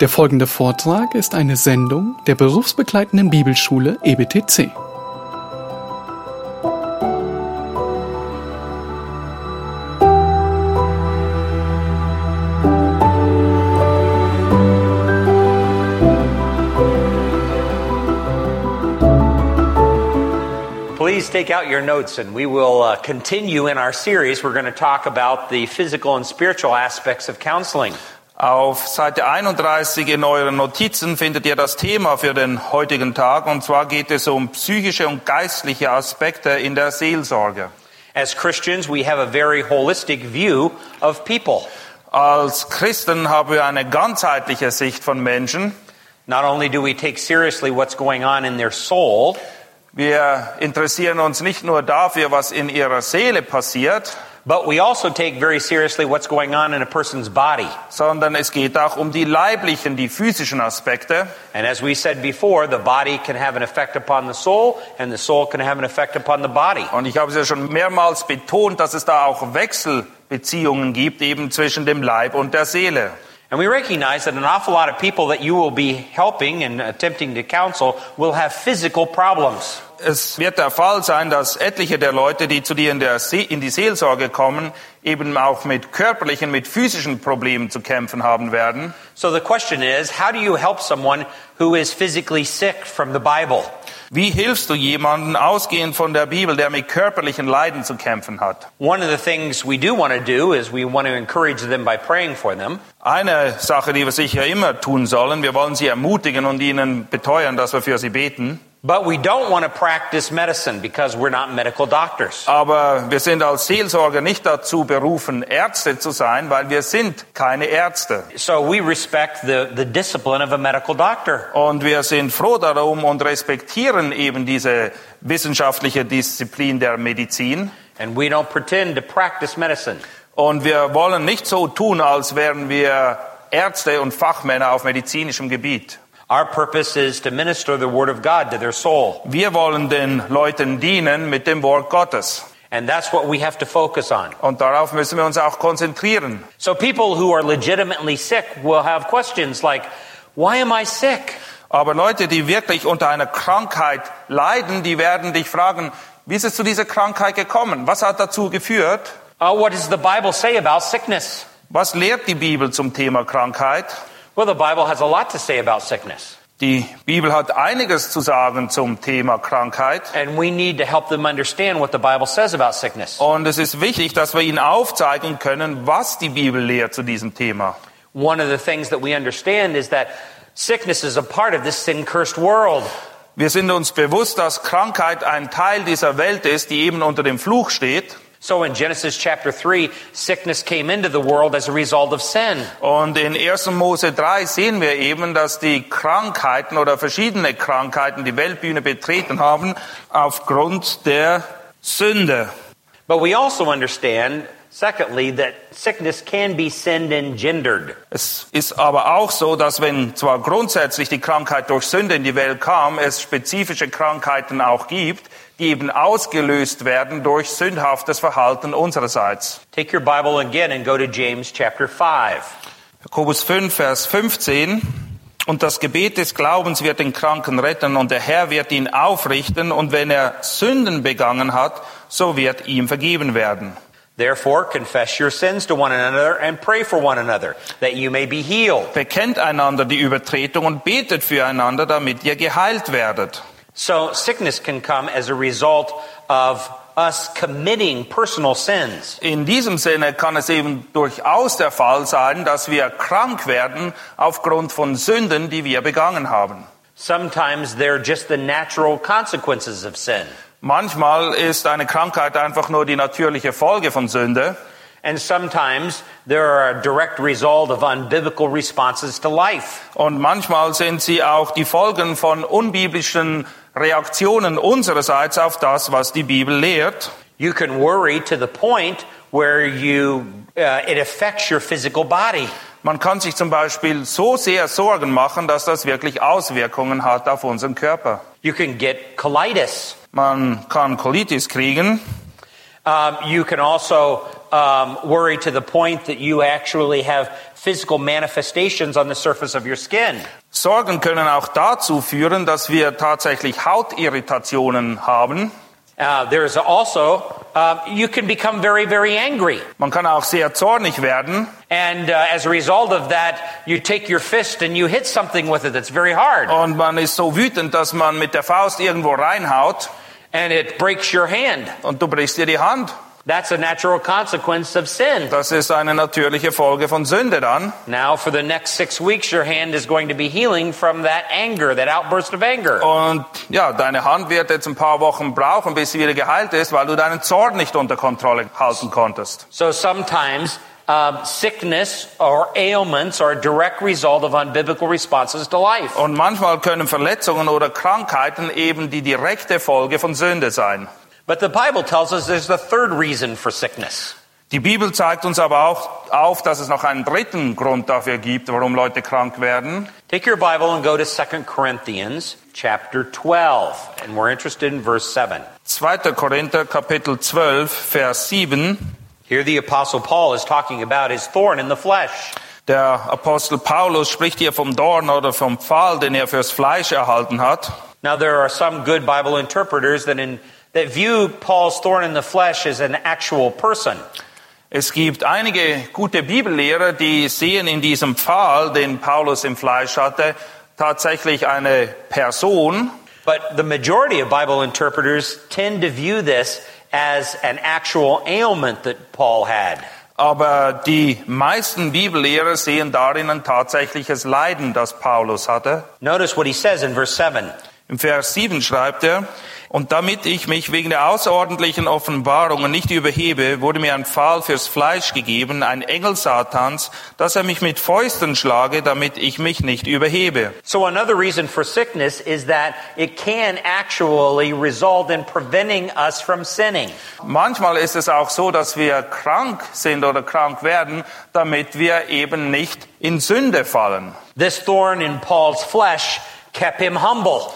Der folgende Vortrag ist eine Sendung der berufsbegleitenden Bibelschule EBTC. Please take out your notes and we will uh, continue in our series. We're going to talk about the physical and spiritual aspects of counseling. Auf Seite 31 in euren Notizen findet ihr das Thema für den heutigen Tag und zwar geht es um psychische und geistliche Aspekte in der Seelsorge. As Christians, we have a very holistic view of people. Als Christen haben wir eine ganzheitliche Sicht von Menschen. Not only do we take seriously what's going on in their soul, Wir interessieren uns nicht nur dafür, was in ihrer Seele passiert, but we also take very seriously what's going on in a person's body. sondern es geht auch um die leiblichen, die physischen Aspekte. And as we said before, the body can have an effect upon the soul, and the soul can have an effect upon the body. Und ich habe es ja schon mehrmals betont, dass es da auch Wechselbeziehungen gibt, eben zwischen dem Leib und der Seele. And we recognize that an awful lot of people that you will be helping and attempting to counsel will have physical problems. Es wird der Fall sein, dass etliche der Leute, die zu dir in, See in die Seelsorge kommen, eben auch mit körperlichen, mit physischen Problemen zu kämpfen haben werden. So the question is, how do you help someone who is physically sick from the Bible? Wie hilfst du jemanden, ausgehend von der Bibel, der mit körperlichen Leiden zu kämpfen hat? One of the things we do want to do is we want to encourage them by praying for them. Eine Sache, die wir sicher immer tun sollen, wir wollen sie ermutigen und ihnen beteuern, dass wir für sie beten. But we don't want to practice medicine because we're not medical doctors. Aber wir sind als Seelsorger nicht dazu berufen, Ärzte zu sein, weil wir sind keine Ärzte. So we respect the, the discipline of a medical doctor. Und wir sind froh darum und respektieren eben diese wissenschaftliche Disziplin der Medizin. And we don't pretend to practice medicine. Und wir wollen nicht so tun, als wären wir Ärzte und Fachmänner auf medizinischem Gebiet. Our purpose is to minister the Word of God to their soul. Wir wollen den Leuten dienen mit dem Wort Gottes. And that's what we have to focus on. Und darauf müssen wir uns auch konzentrieren. So people who are legitimately sick will have questions like, why am I sick? Aber Leute, die wirklich unter einer Krankheit leiden, die werden dich fragen, wie ist es zu dieser Krankheit gekommen? Was hat dazu geführt? Uh, what does the Bible say about sickness? Was lehrt die Bibel zum Thema Krankheit? Well, the Bible has a lot to say about sickness. Die Bibel hat einiges zu sagen zum Thema Krankheit. And we need to help them understand what the Bible says about sickness. Und es ist wichtig, dass wir ihnen aufzeigen können, was die Bibel lehrt zu diesem Thema. One of the things that we understand is that sickness is a part of this sin cursed world. Wir sind uns bewusst, dass Krankheit ein Teil dieser Welt ist, die eben unter dem Fluch steht. So in Genesis chapter 3, sickness came into the world as a result of sin. Und in 1. Mose 3 sehen wir eben, dass die Krankheiten oder verschiedene Krankheiten die Weltbühne betreten haben aufgrund der Sünde. But we also understand, secondly, that sickness can be sin engendered. Es ist aber auch so, dass wenn zwar grundsätzlich die Krankheit durch Sünde in die Welt kam, es spezifische Krankheiten auch gibt, die eben ausgelöst werden durch sündhaftes Verhalten unsererseits. Take your Bible again and go to James chapter 5. Jakobus 5, Vers 15. Und das Gebet des Glaubens wird den Kranken retten und der Herr wird ihn aufrichten und wenn er Sünden begangen hat, so wird ihm vergeben werden. Therefore, confess your sins to one another and pray for one another, that you may be healed. Bekennt einander die Übertretung und betet füreinander, damit ihr geheilt werdet. So, sickness can come as a result of us committing personal sins. In diesem Sinne kann es eben durchaus der Fall sein, dass wir krank werden aufgrund von Sünden, die wir begangen haben. Sometimes they're just the natural consequences of sin. Manchmal ist eine Krankheit einfach nur die natürliche Folge von Sünde. And sometimes they're a direct result of unbiblical responses to life. Und manchmal sind sie auch die Folgen von unbiblischen Reaktionen unsererseits auf das, was die Bibel lehrt. You can worry to the point where you, uh, it affects your physical body. Man kann sich zum Beispiel so sehr Sorgen machen, dass das wirklich Auswirkungen hat auf unseren Körper. You can get colitis. Man kann Colitis kriegen. Um, you can also um, worry to the point that you actually have physical manifestations on the surface of your skin. Sorgen können auch dazu führen, dass wir tatsächlich Hautirritationen haben. Uh, there is also, uh, you can become very, very angry. Man kann auch sehr zornig werden. And uh, as a result of that, you take your fist and you hit something with it that's very hard. Und man ist so wütend, dass man mit der Faust irgendwo reinhaut And it breaks your hand. und du brichst dir die Hand. That's a natural consequence of sin. Das ist eine natürliche Folge von Sünde dann. Now, for the next six weeks, your hand is going to be healing from that anger, that outburst of anger. Und ja, deine Hand wird jetzt ein paar Wochen brauchen, bis sie wieder geheilt ist, weil du deinen Zorn nicht unter Kontrolle halten konntest. So sometimes um, sickness or ailments are a direct result of unbiblical responses to life. Und manchmal können Verletzungen oder Krankheiten eben die direkte Folge von Sünde sein. But the Bible tells us there's the third reason for sickness. Die Bibel zeigt uns aber auch auf, dass es noch einen dritten Grund dafür gibt, warum Leute krank werden. Take your Bible and go to 2 Corinthians chapter 12, and we're interested in verse 7. 2. Korinther Kapitel 12, Vers 7. Here the apostle Paul is talking about his thorn in the flesh. Der Apostel Paulus spricht hier vom Dorn oder vom Pfahl, den er fürs Fleisch erhalten hat. Now there are some good Bible interpreters that in that view Paul's thorn in the flesh as an actual person. Es gibt einige gute Bibellehrer, die sehen in diesem Pfahl, den Paulus im Fleisch hatte, tatsächlich eine Person. But the majority of Bible interpreters tend to view this as an actual ailment that Paul had. Aber die meisten Bibellehrer sehen darin ein tatsächliches Leiden, das Paulus hatte. Notice what he says in verse 7. Im Vers 7 schreibt er, und damit ich mich wegen der außerordentlichen Offenbarungen nicht überhebe, wurde mir ein Pfahl fürs Fleisch gegeben, ein Engel Satans, dass er mich mit Fäusten schlage, damit ich mich nicht überhebe. So another reason for sickness is that it can actually result in preventing us from sinning. Manchmal ist es auch so, dass wir krank sind oder krank werden, damit wir eben nicht in Sünde fallen. This thorn in Paul's flesh kept him humble.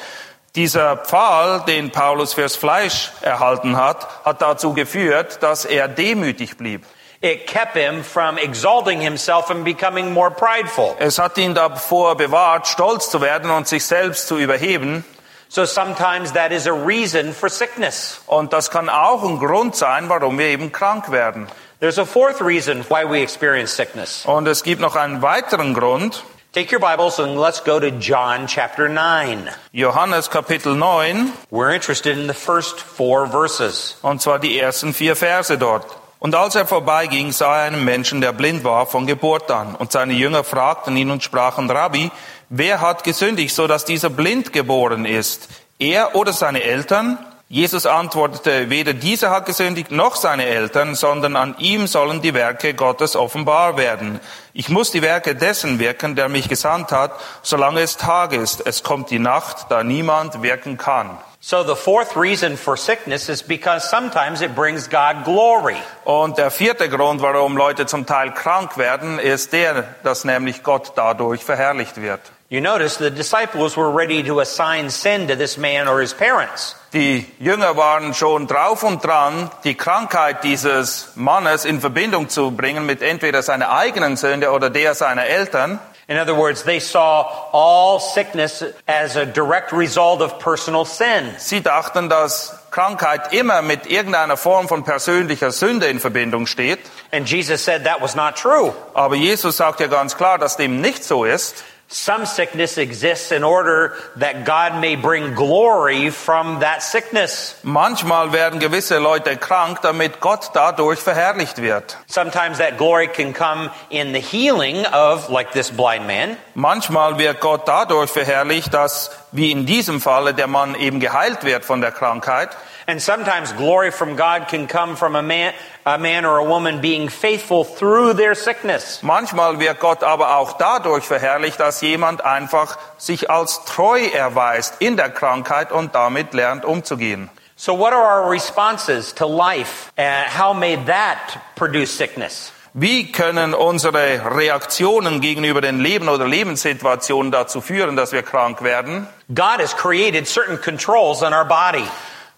Dieser Pfahl, den Paulus fürs Fleisch erhalten hat, hat dazu geführt, dass er demütig blieb. It kept him from exalting himself and becoming more prideful. Es hat ihn davor bewahrt, stolz zu werden und sich selbst zu überheben. So sometimes that is a reason for sickness. Und das kann auch ein Grund sein, warum wir eben krank werden. There's a fourth reason why we experience sickness. Und es gibt noch einen weiteren Grund. Take your Bibles and let's go to John chapter 9. Johannes Kapitel 9, We're interested in the first four verses. und zwar die ersten vier Verse dort. Und als er vorbeiging, sah er einen Menschen, der blind war von Geburt an. Und seine Jünger fragten ihn und sprachen, Rabbi, wer hat gesündigt, so dass dieser blind geboren ist? Er oder seine Eltern? Jesus antwortete, weder dieser hat gesündigt noch seine Eltern, sondern an ihm sollen die Werke Gottes offenbar werden. Ich muss die Werke dessen wirken, der mich gesandt hat, solange es Tag ist. Es kommt die Nacht, da niemand wirken kann. So the fourth reason for sickness is because sometimes it brings God glory. Und der vierte Grund, warum Leute zum Teil krank werden, ist der, dass nämlich Gott dadurch verherrlicht wird. You notice the disciples were ready to assign sin to this man or his parents. Die Jünger waren schon drauf und dran, die Krankheit dieses Mannes in Verbindung zu bringen mit entweder seiner eigenen Sünde oder der seiner Eltern. In other words, they saw all sickness as a direct result of personal sin. Sie dachten, dass Krankheit immer mit irgendeiner Form von persönlicher Sünde in Verbindung steht. And Jesus said that was not true. Aber Jesus sagt ja ganz klar, dass dem nicht so ist. Some sickness exists in order that God may bring glory from that sickness. Manchmal werden gewisse Leute krank, damit Gott dadurch verherrlicht wird. Sometimes that glory can come in the healing of, like this blind man. Manchmal wird Gott dadurch verherrlicht, dass, wie in diesem Falle, der Mann eben geheilt wird von der Krankheit. And sometimes glory from God can come from a man, a man or a woman being faithful through their sickness. Manchmal wird Gott aber auch dadurch verherrlicht, dass jemand einfach sich als treu erweist in der Krankheit und damit lernt umzugehen. So what are our responses to life? And how may that produce sickness? Wie können unsere Reaktionen gegenüber den Leben oder Lebenssituationen dazu führen, dass wir krank werden? God has created certain controls in our body.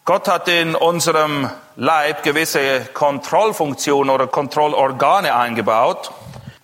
Gott hat in unserem Leib gewisse Kontrollfunktionen oder Kontrollorgane eingebaut.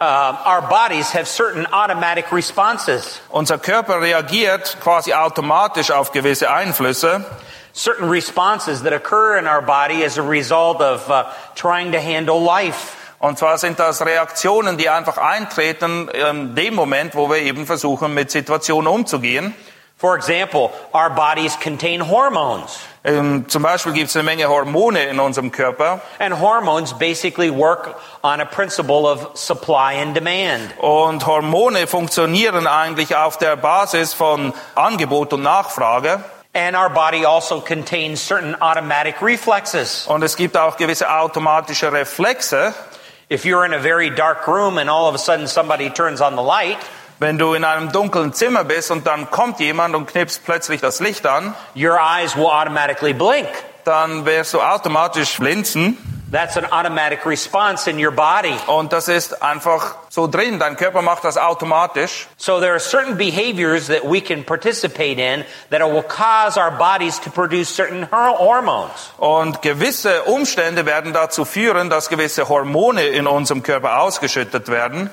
Um, our bodies have certain automatic responses, Unser Körper reagiert quasi automatisch auf gewisse Einflüsse. certain responses that occur in our body as a result of uh, trying to handle life. Und zwar sind das Reaktionen, die einfach eintreten in dem Moment, wo wir eben versuchen, mit Situationen umzugehen. For example, our bodies contain hormones, Ähm, zum Beispiel gibt es eine Menge Hormone in unserem Körper. and hormones basically work on a principle of supply and demand. Und Hormone funktionieren eigentlich auf der Basis von Angebot und Nachfrage. And our body also contains certain automatic reflexes. Und es gibt auch gewisse automatische Reflexe. If you're in a very dark room and all of a sudden somebody turns on the light, Wenn du in einem dunklen Zimmer bist und dann kommt jemand und knipst plötzlich das Licht an, your eyes will automatically blink. dann wirst du automatisch blinzen. That's an automatic response in your body. Und das ist einfach so drin. Dein Körper macht das automatisch. So there are certain behaviors that we can participate in that will cause our bodies to produce certain hor- hormones. Und gewisse Umstände werden dazu führen, dass gewisse Hormone in unserem Körper ausgeschüttet werden.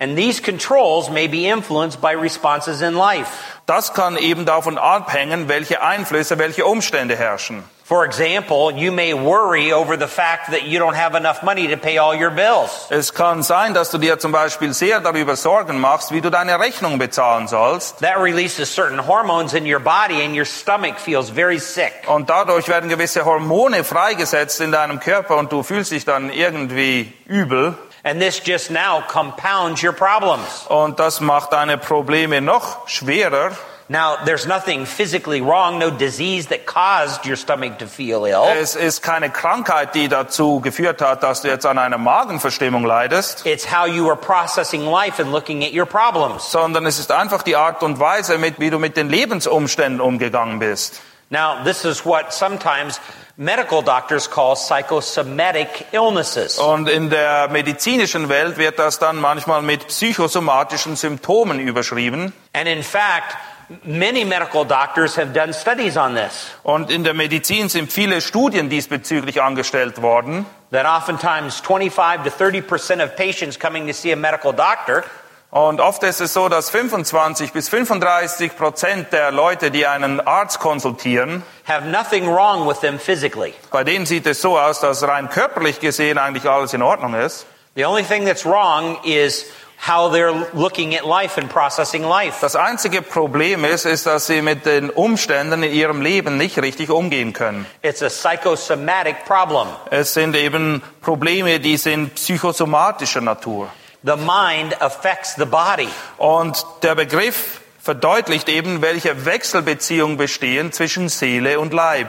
And these controls may be influenced by responses in life. Das kann eben davon abhängen, welche Einflüsse, welche Umstände herrschen. For example, you may worry over the fact that you don't have enough money to pay all your bills. Es kann sein, dass du dir zum Beispiel sehr darüber Sorgen machst, wie du deine Rechnung bezahlen sollst. That releases certain hormones in your body and your stomach feels very sick. Und dadurch werden gewisse Hormone freigesetzt in deinem Körper und du fühlst dich dann irgendwie übel. And this just now compounds your problems. Und das macht deine Probleme noch schwerer. Now, there's nothing physically wrong, no disease that caused your stomach to feel ill. Es ist keine Krankheit, die dazu geführt hat, dass du jetzt an einer Magenverstimmung leidest, It's how you are processing life and looking at your problems. sondern es ist einfach die Art und Weise, mit, wie du mit den Lebensumständen umgegangen bist. Now, this is what sometimes medical doctors call psychosomatic illnesses. Und in der medizinischen Welt wird das dann manchmal mit psychosomatischen Symptomen überschrieben. And in fact, many medical doctors have done studies on this. Und in der Medizin sind viele Studien diesbezüglich angestellt worden. That oftentimes 25 to 30% of patients coming to see a medical doctor Und oft ist es so, dass 25 bis 35 Prozent der Leute, die einen Arzt konsultieren, have nothing wrong with them physically. bei denen sieht es so aus, dass rein körperlich gesehen eigentlich alles in Ordnung ist. The only thing that's wrong is how they're looking at life and processing life. Das einzige Problem ist, ist, dass sie mit den Umständen in ihrem Leben nicht richtig umgehen können. It's a psychosomatic problem. Es sind eben Probleme, die sind psychosomatischer Natur. The mind affects the body. Und der Begriff verdeutlicht eben, welche Wechselbeziehungen bestehen zwischen Seele und Leib.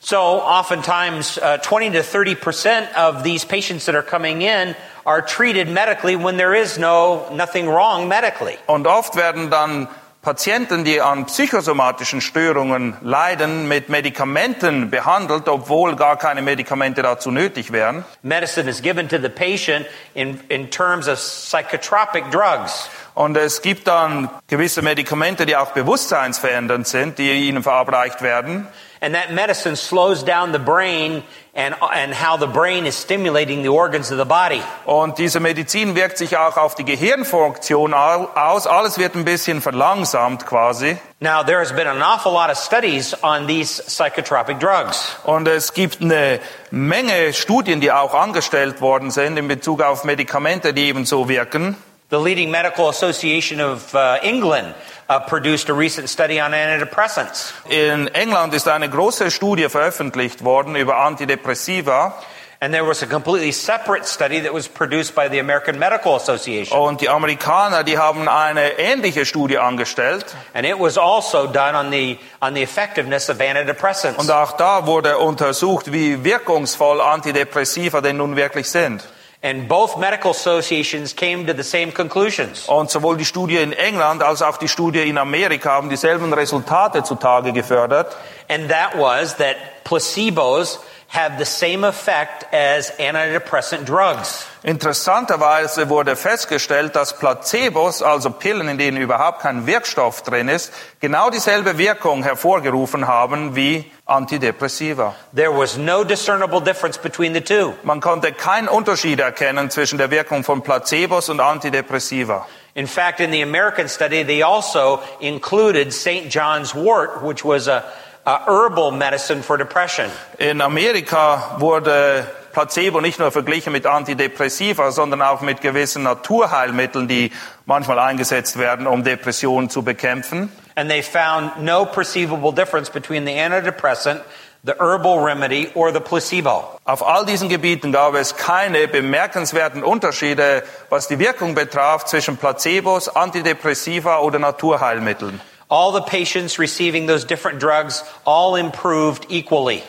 So oftentimes, uh, 20 to 30 percent of these patients that are coming in are treated medically when there is no nothing wrong medically. Und oft werden dann Patienten, die an psychosomatischen Störungen leiden, mit Medikamenten behandelt, obwohl gar keine Medikamente dazu nötig wären. Medicine is given to the patient in, in terms of psychotropic drugs. Und es gibt dann gewisse Medikamente, die auch bewusstseinsverändernd sind, die ihnen verabreicht werden. And that medicine slows down the brain and, and how the brain is stimulating the organs of the body. Und diese Medizin wirkt sich auch auf die Gehirnfunktion au- aus. Alles wird ein bisschen verlangsamt quasi. Now, there has been an awful lot of studies on these psychotropic drugs. Und es gibt eine Menge Studien, die auch angestellt worden sind in Bezug auf Medikamente, die ebenso wirken. The leading medical association of uh, England uh, produced a recent study on antidepressants. In England ist eine große Studie veröffentlicht worden über Antidepressiva. And there was a completely separate study that was produced by the American Medical Association. Und die Amerikaner, die haben eine ähnliche Studie angestellt. And it was also done on the, on the effectiveness of antidepressants. Und auch da wurde untersucht, wie wirkungsvoll Antidepressiva denn nun wirklich sind. And both medical associations came to the same conclusions. Und sowohl die Studie in England als auch die Studie in Amerika haben dieselben Resultate zutage gefördert. And that was that placebos have the same effect as antidepressant drugs. Interessanterweise wurde festgestellt, dass Placebos, also Pillen, in denen überhaupt kein Wirkstoff drin ist, genau dieselbe Wirkung hervorgerufen haben wie Antidepressiva. There was no discernible difference between the two. Man konnte keinen Unterschied erkennen zwischen der Wirkung von Placebos und Antidepressiva. In fact, in the American study, they also included St. John's wort, which was a, a herbal medicine for depression. In Amerika wurde Placebo nicht nur verglichen mit Antidepressiva, sondern auch mit gewissen Naturheilmitteln, die manchmal eingesetzt werden, um Depressionen zu bekämpfen. And they found no perceivable difference between the antidepressant, the herbal remedy, or the placebo. Auf all diesen Gebieten gab es keine bemerkenswerten Unterschiede, was die Wirkung betraf, zwischen Placebos, Antidepressiva oder Naturheilmitteln. All the patients receiving those different drugs all improved equally.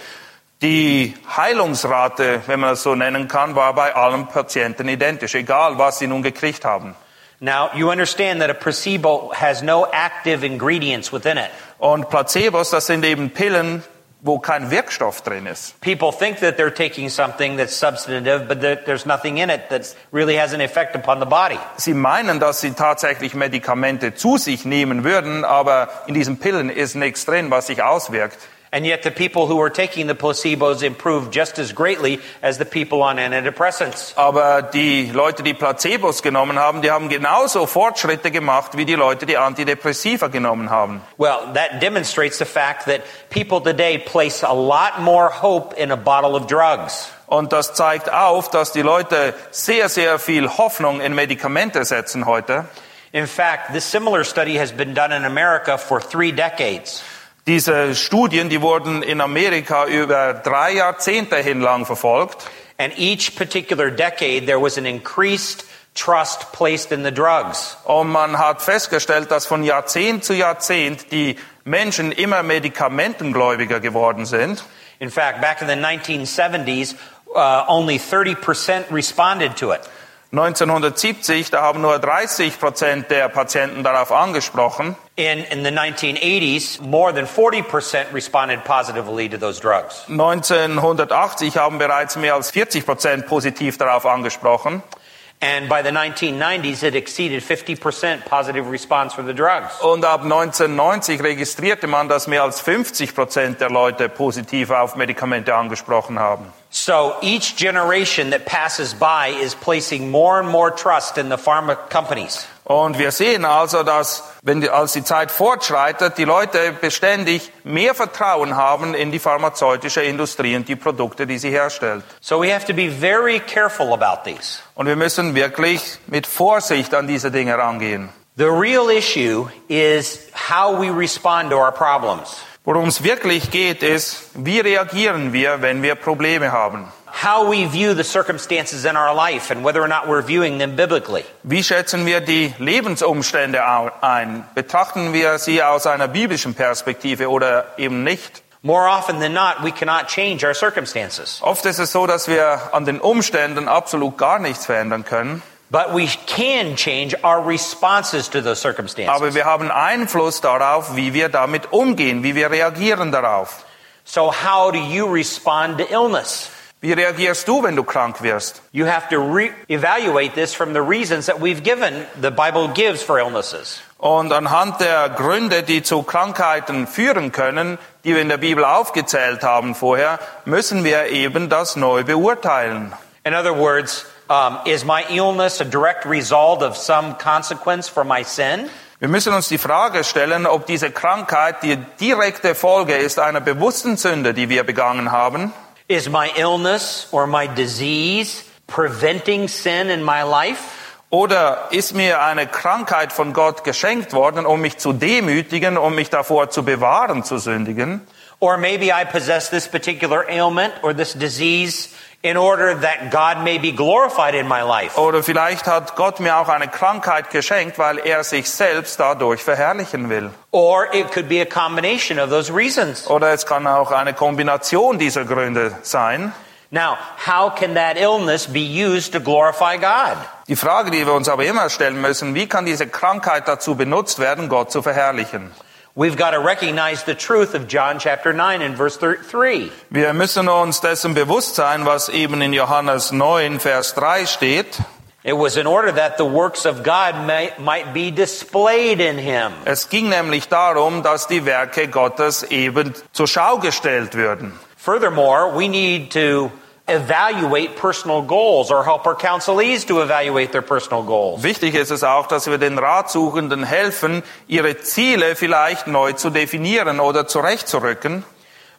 Die Heilungsrate, wenn man das so nennen kann, war bei allen Patienten identisch, egal was sie nun gekriegt haben. Now, you understand that a placebo has no active ingredients within it. Und Placebos, das sind eben Pillen, wo kein Wirkstoff drin ist. People think that they're taking something that's substantive, but that there's nothing in it that really has an effect upon the body. Sie meinen, dass sie tatsächlich Medikamente zu sich nehmen würden, aber in diesen Pillen ist nichts drin, was sich auswirkt. And yet the people who were taking the placebos improved just as greatly as the people on antidepressants. Aber die Leute, die Placebos genommen haben, die haben genauso Fortschritte gemacht, wie die Leute, die Antidepressiva genommen haben. Well, that demonstrates the fact that people today place a lot more hope in a bottle of drugs. Und das zeigt auf, dass die Leute sehr, sehr viel Hoffnung in Medikamente setzen heute. In fact, this similar study has been done in America for three decades. Diese Studien, die wurden in Amerika über drei Jahrzehnte hinlang verfolgt. And each particular decade, there was an increased trust placed in the drugs. Und man hat festgestellt, dass von Jahrzehnt zu Jahrzehnt die Menschen immer medikamentengläubiger geworden sind. In fact, back in the 1970s, uh, only 30% responded to it. 1970, da haben nur 30 Prozent der Patienten darauf angesprochen. In, in the 1980s, more than 40% responded positively to those drugs. 1980 haben bereits mehr als 40 Prozent positiv darauf angesprochen. And by the 1990s, it exceeded 50% positive response for the drugs. Und ab 1990 registrierte man, dass mehr als 50 Prozent der Leute positiv auf Medikamente angesprochen haben. So each generation that passes by is placing more and more trust in the pharma companies. Und wir sehen also, dass wenn die, als die Zeit fortschreitet, die Leute beständig mehr Vertrauen haben in die pharmazeutische Industrie und die Produkte, die sie herstellt. So we have to be very careful about these. Und wir müssen wirklich mit Vorsicht an diese Dinge rangehen. The real issue is how we respond to our problems. Worum es wirklich geht, ist, wie reagieren wir, wenn wir Probleme haben? How we view the circumstances in our life and whether or not we're viewing them biblically. Wie schätzen wir die Lebensumstände ein? Betrachten wir sie aus einer biblischen Perspektive oder eben nicht? More often than not, we cannot change our circumstances. Oft ist es so, dass wir an den Umständen absolut gar nichts verändern können. But we can change our responses to those circumstances. Aber wir haben Einfluss darauf, wie wir damit umgehen, wie wir reagieren darauf. So how do you respond to illness? Wie reagierst du, wenn du krank wirst? You have to re- evaluate this from the reasons that we've given, the Bible gives for illnesses. Und anhand der Gründe, die zu Krankheiten führen können, die wir in der Bibel aufgezählt haben vorher, müssen wir eben das neu beurteilen. In other words, um, is my illness a direct result of some consequence for my sin? Wir müssen uns die Frage stellen, ob diese Krankheit die direkte Folge ist einer bewussten Sünde, die wir begangen haben, Is my illness or my disease preventing sin in my life? oder ist mir eine Krankheit von Gott geschenkt worden, um mich zu demütigen, um mich davor zu bewahren, zu sündigen. Or maybe I possess this particular ailment or this disease in order that God may be glorified in my life. Oder vielleicht hat Gott mir auch eine Krankheit geschenkt, weil er sich selbst dadurch verherrlichen will. Or it could be a combination of those reasons. Oder es kann auch eine Kombination dieser Gründe sein. Now, how can that illness be used to glorify God? Die Frage, die wir uns aber immer stellen müssen, wie kann diese Krankheit dazu benutzt werden, Gott zu verherrlichen? We've got to recognize the truth of John chapter 9 and verse 3. Wir müssen uns dessen bewusst sein, was eben in Johannes 9, Vers 3 steht. It was in order that the works of God may, might be displayed in him. Es ging nämlich darum, dass die Werke Gottes eben zur Schau gestellt würden. Furthermore, we need to evaluate personal goals or help our counselees to evaluate their personal goals. Wichtig ist es auch, dass wir den Ratsuchenden helfen, ihre Ziele vielleicht neu zu definieren oder zurechtzurücken.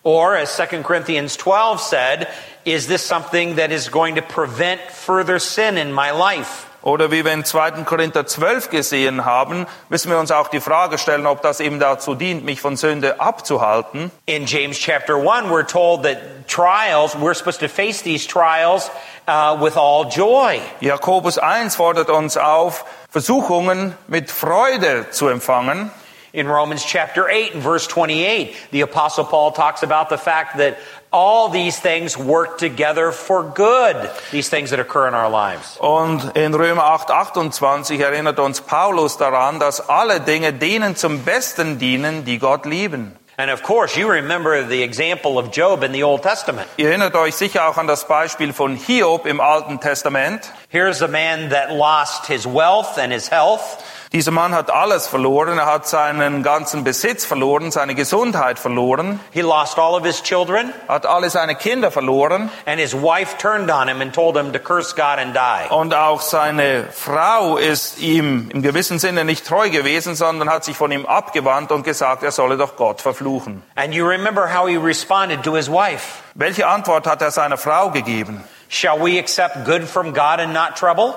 Or, as 2 Corinthians 12 said, is this something that is going to prevent further sin in my life? Oder wie wir in 2. Korinther 12 gesehen haben, müssen wir uns auch die Frage stellen, ob das eben dazu dient, mich von Sünde abzuhalten. In James chapter 1, we're told that trials, we're supposed to face these trials uh, with all joy. Jakobus 1 fordert uns auf, Versuchungen mit Freude zu empfangen. In Romans chapter 8 and verse 28, the apostle Paul talks about the fact that all these things work together for good, these things that occur in our lives. Und in Römer 8, 28 erinnert uns Paulus daran, dass alle Dinge denen zum Besten dienen, die Gott lieben. And of course, you remember the example of Job in the Old Testament. Ihr erinnert euch sicher auch an das Beispiel von Hiob im Alten Testament. Here's a man that lost his wealth and his health. Dieser Mann hat alles verloren. Er hat seinen ganzen Besitz verloren, seine Gesundheit verloren, He lost all of his children, hat alle seine Kinder verloren and his wife turned on him and told him to curse God and die. und auch seine Frau ist ihm im gewissen Sinne nicht treu gewesen, sondern hat sich von ihm abgewandt und gesagt, er solle doch Gott verfluchen. And you remember how he responded to his wife. Welche Antwort hat er seiner Frau gegeben? Shall we accept good from God and not trouble?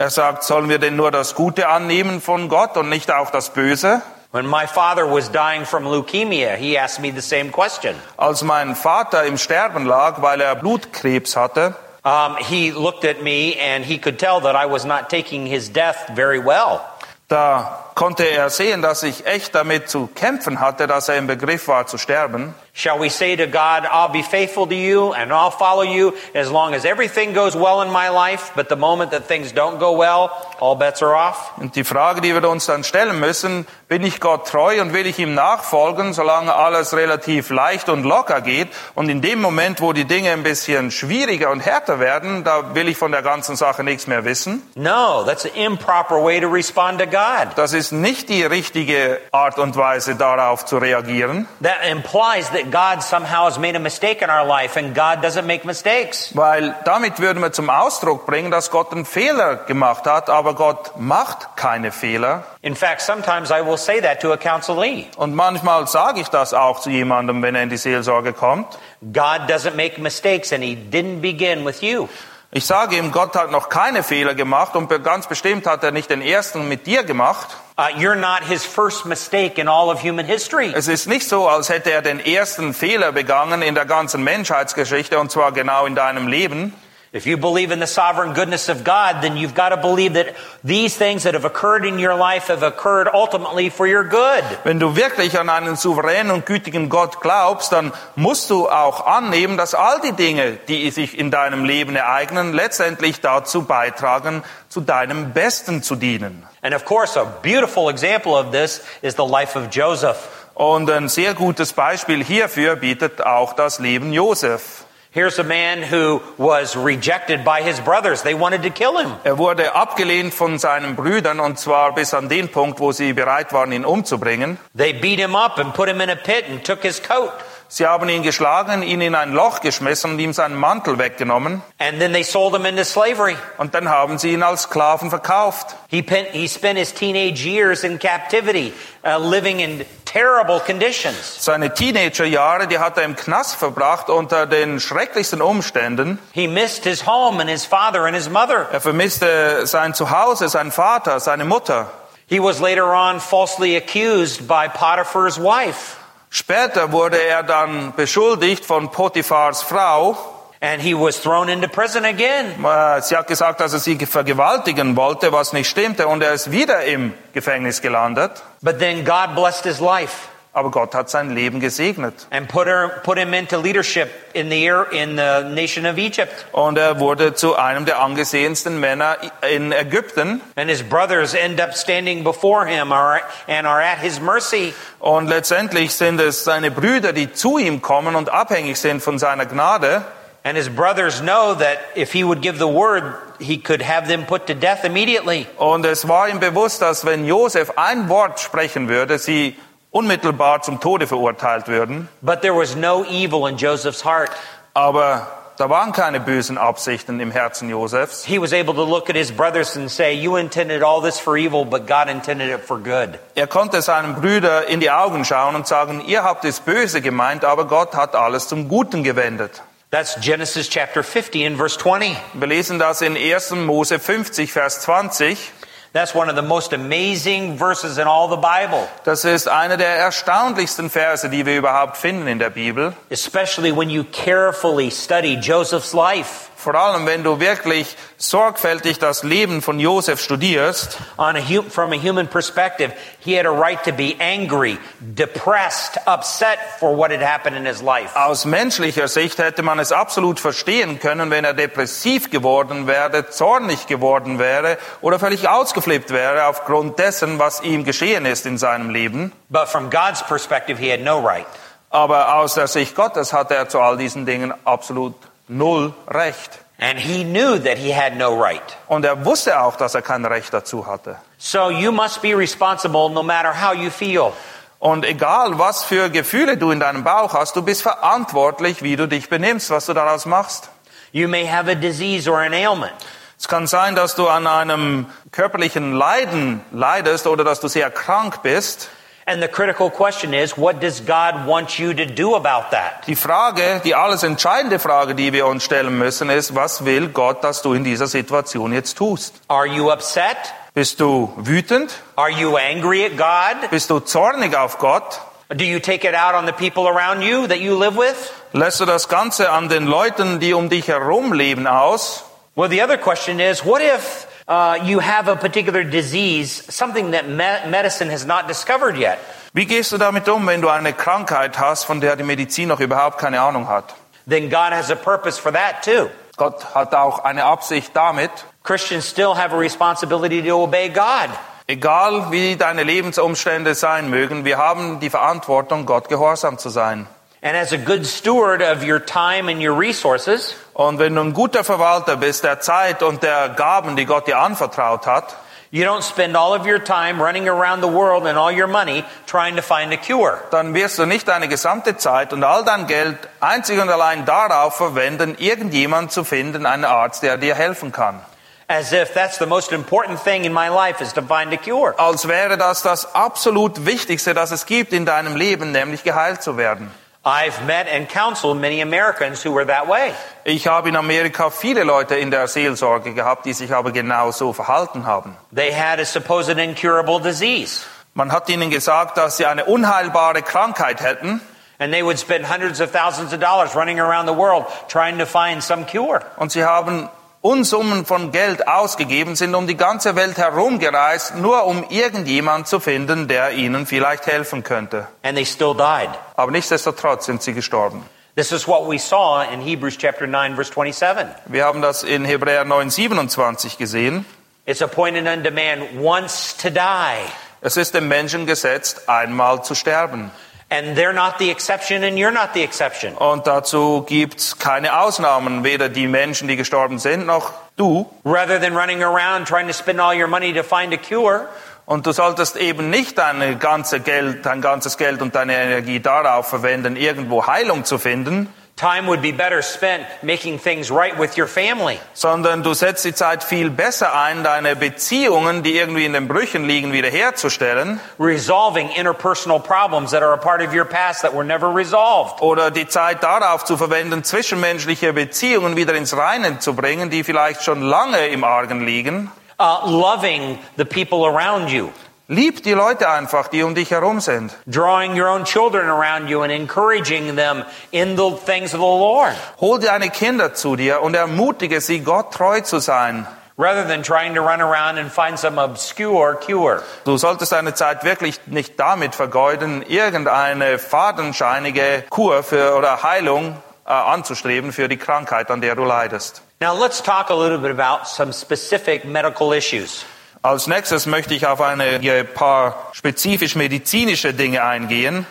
Er sagt, sollen wir denn nur das Gute annehmen von Gott und nicht auch das Böse? When my father was dying from leukemia, he asked me the same question. Als mein Vater im Sterben lag, weil er Blutkrebs hatte, Um, he looked at me and he could tell that I was not taking his death very well. da konnte er sehen, dass ich echt damit zu kämpfen hatte, dass er im Begriff war zu sterben. Shall we say to God, I'll be faithful to you and I'll follow you as long as everything goes well in my life, but the moment that things don't go well, all bets are off? Und die Frage, die wir uns dann stellen müssen, bin ich Gott treu und will ich ihm nachfolgen, solange alles relativ leicht und locker geht? Und in dem Moment, wo die Dinge ein bisschen schwieriger und härter werden, da will ich von der ganzen Sache nichts mehr wissen. No, that's an improper way to respond to God. Das ist nicht die richtige Art und Weise, darauf zu reagieren. That implies that God somehow has made a mistake in our life and God doesn't make mistakes. Weil damit würden wir zum Ausdruck bringen, dass Gott einen Fehler gemacht hat, aber Gott macht keine Fehler. In fact, sometimes I will say that to a counselee. Und manchmal sage ich das auch zu jemandem, wenn er in die Seelsorge kommt. God doesn't make mistakes and he didn't begin with you. Ich sage ihm, Gott hat noch keine Fehler gemacht und ganz bestimmt hat er nicht den ersten mit dir gemacht. Uh, you're not his first mistake in all of human history. Es ist nicht so, als hätte er den ersten Fehler begangen in der ganzen Menschheitsgeschichte und zwar genau in deinem Leben. If you believe in the sovereign goodness of God, then you've got to believe that these things that have occurred in your life have occurred ultimately for your good. Wenn du wirklich an einen souveränen und gütigen Gott glaubst, dann musst du auch annehmen, dass all die Dinge, die sich in deinem Leben ereignen, letztendlich dazu beitragen, zu deinem Besten zu dienen. And of course, a beautiful example of this is the life of Joseph. Und ein sehr gutes Beispiel hierfür bietet auch das Leben Josef. Here's a man who was rejected by his brothers. They wanted to kill him. Er wurde abgelehnt von seinen Brüdern und zwar bis an den Punkt, wo sie bereit waren, ihn umzubringen. They beat him up and put him in a pit and took his coat. Sie haben ihn geschlagen, ihn in ein Loch geschmissen und ihm seinen Mantel weggenommen. And then they sold him into slavery. Und dann haben sie ihn als Sklaven verkauft. He, he spent his teenage years in captivity, uh, living in terrible conditions. Seine Teenagerjahre, die hat er im Knast verbracht unter den schrecklichsten Umständen. He missed his home and his father and his mother. Er vermisste sein Zuhause, seinen Vater, seine Mutter. He was later on falsely accused by Potiphar's wife. Später wurde er dann beschuldigt von Potiphars Frau. And he was thrown into prison again. Sie hat gesagt, dass er sie vergewaltigen wollte, was nicht stimmte, und er ist wieder im Gefängnis gelandet. But then God blessed his life. Aber Gott hat sein Leben gesegnet. and put, her, put him into leadership in the, in the nation of Egypt. Und er wurde zu einem der angesehensten Männer in Ägypten. And his brothers end up standing before him are, and are at his mercy. Und letztendlich sind es seine Brüder, die zu ihm kommen und abhängig sind von seiner Gnade. And his brothers know that if he would give the word, he could have them put to death immediately. Und es war ihm bewusst, dass wenn Josef ein Wort sprechen würde, sie unmittelbar zum Tode verurteilt würden. But there was no evil in Joseph's heart. Aber da waren keine bösen Absichten im Herzen Josefs. He was able to look at his brothers and say, You intended all this for evil, but God intended it for good. Er konnte seinen Brüdern in die Augen schauen und sagen, ihr habt es böse gemeint, aber Gott hat alles zum Guten gewendet. That's Genesis chapter 50 and verse 20. Wir lesen das in 1. Mose 50, Vers 20. That's one of the most amazing verses in all the Bible, Das ist einer der erstaunlichsten Verse, die wir überhaupt finden in der Bibel. especially when you carefully study Joseph's life. Vor allem, wenn du wirklich sorgfältig das Leben von Josef studierst. On a hu- from a human perspective, he had a right to be angry, depressed, upset for what had happened in his life. Aus menschlicher Sicht hätte man es absolut verstehen können, wenn er depressiv geworden wäre, zornig geworden wäre oder völlig ausgeflippt wäre aufgrund dessen, was ihm geschehen ist in seinem Leben. But from God's perspective, he had no right. Aber aus der Sicht Gottes hat er zu all diesen Dingen absolut null Recht. And he knew that he had no right. Und er wusste auch, dass er kein Recht dazu hatte. So you must be responsible no matter how you feel. Und egal, was für Gefühle du in deinem Bauch hast, du bist verantwortlich, wie du dich benimmst, was du daraus machst. You may have a disease or an ailment. Es kann sein, dass du an einem körperlichen Leiden leidest oder dass du sehr krank bist. And the critical question is, what does God want you to do about that? Die Frage, die alles entscheidende Frage, die wir uns stellen müssen, ist, was will Gott, dass du in dieser Situation jetzt tust? Are you upset? Bist du wütend? Are you angry at God? Bist du zornig auf Gott? Do you take it out on the people around you that you live with? Lässt du das Ganze an den Leuten, die um dich herum leben, aus? Well, the other question is, what if uh, you have a particular disease, something that me- medicine has not discovered yet? Wie gehst du damit um, wenn du eine Krankheit hast, von der die Medizin noch überhaupt keine Ahnung hat? Then God has a purpose for that too. Gott hat auch eine Absicht damit. Christians still have a responsibility to obey God. Egal wie deine Lebensumstände sein mögen, wir haben die Verantwortung, Gott gehorsam zu sein. And as a good steward of your time and your resources, Und wenn du ein guter Verwalter bist der Zeit und der Gaben, die Gott dir anvertraut hat, you don't spend all of your time running around the world and all your money trying to find a cure. dann wirst du nicht deine gesamte Zeit und all dein Geld einzig und allein darauf verwenden, irgendjemand zu finden, einen Arzt, der dir helfen kann. As if that's the most important thing in my life is to find a cure. Als wäre das das absolut Wichtigste, das es gibt in deinem Leben, nämlich geheilt zu werden. I've met and counseled many Americans who were that way. Ich habe in Amerika viele Leute in der Seelsorge gehabt, die sich aber genau so verhalten haben. They had a supposed incurable disease. Man hat ihnen gesagt, dass sie eine unheilbare Krankheit hätten And they would spend hundreds of thousands of dollars running around the world trying to find some cure. und sie haben Unsummen von Geld ausgegeben, sind um die ganze Welt herumgereist, nur um irgendjemand zu finden, der ihnen vielleicht helfen könnte. And they still died. Aber nichtsdestotrotz sind sie gestorben. This is what we saw in Hebrews chapter 9 verse 27. Wir haben das in Hebräer 9, 27 gesehen. It's appointed unto man once to die. Es ist dem Menschen gesetzt, einmal zu sterben. And they're not the exception and you're not the exception. Und dazu gibt's keine Ausnahmen, weder die Menschen, die gestorben sind, noch du. Rather than running around trying to spend all your money to find a cure, Und du solltest eben nicht dein, ganze Geld, dein ganzes Geld und deine Energie darauf verwenden, irgendwo Heilung zu finden, time would be better spent making things right with your family. sondern du setzt die Zeit viel besser ein, deine Beziehungen, die irgendwie in den Brüchen liegen, wiederherzustellen Resolving interpersonal problems that are a part of your past that were never resolved. oder die Zeit darauf zu verwenden, zwischenmenschliche Beziehungen wieder ins Reinen zu bringen, die vielleicht schon lange im Argen liegen. Uh, loving the people around you. Lieb die Leute einfach, die um dich herum sind. Drawing your own children around you and encouraging them in the things of the Lord. Hol deine Kinder zu dir und ermutige sie, Gott treu zu sein. rather than trying to run around and find some obscure cure. Du solltest deine Zeit wirklich nicht damit vergeuden, irgendeine fadenscheinige Kur für, oder Heilung äh, anzustreben für die Krankheit, an der du leidest. Now let's talk a little bit about some specific medical issues. Als nächstes möchte ich auf einige paar spezifisch medizinische Dinge eingehen.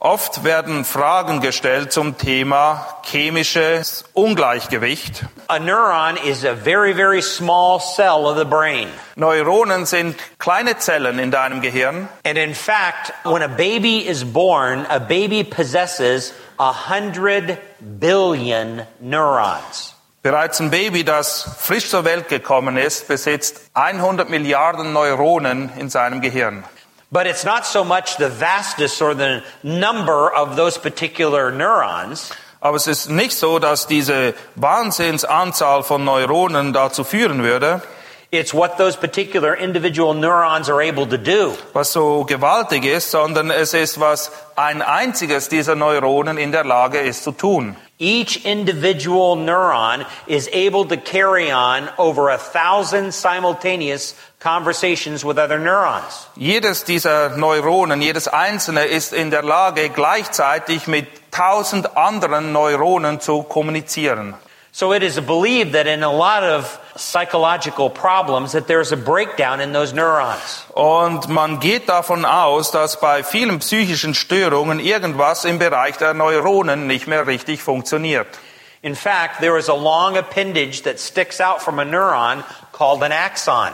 Oft werden Fragen gestellt zum Thema chemisches Ungleichgewicht. A neuron is a very, very small cell of the brain. Neuronen sind kleine Zellen in deinem Gehirn. And in fact, when a baby is born, a baby possesses a hundred billion neurons. Bereits ein Baby, das frisch zur Welt gekommen ist, besitzt 100 Milliarden Neuronen in seinem Gehirn. But it's not so much the vastness or the number of those particular neurons. Aber es ist nicht so, dass diese Wahnsinnsanzahl von Neuronen dazu führen würde, It's what those particular individual neurons are able to do. was so gewaltig ist, sondern es ist, was ein einziges dieser Neuronen in der Lage ist zu tun. Each individual neuron is able to carry on over a thousand simultaneous conversations with other neurons. Jedes dieser Neuronen, jedes einzelne ist in der Lage, gleichzeitig mit tausend anderen Neuronen zu kommunizieren. So it is believed that in a lot of psychological problems that there's a breakdown in those neurons. Und man geht davon aus, dass bei vielen psychischen Störungen irgendwas im Bereich der Neuronen nicht mehr richtig funktioniert. In fact, there is a long appendage that sticks out from a neuron called an axon.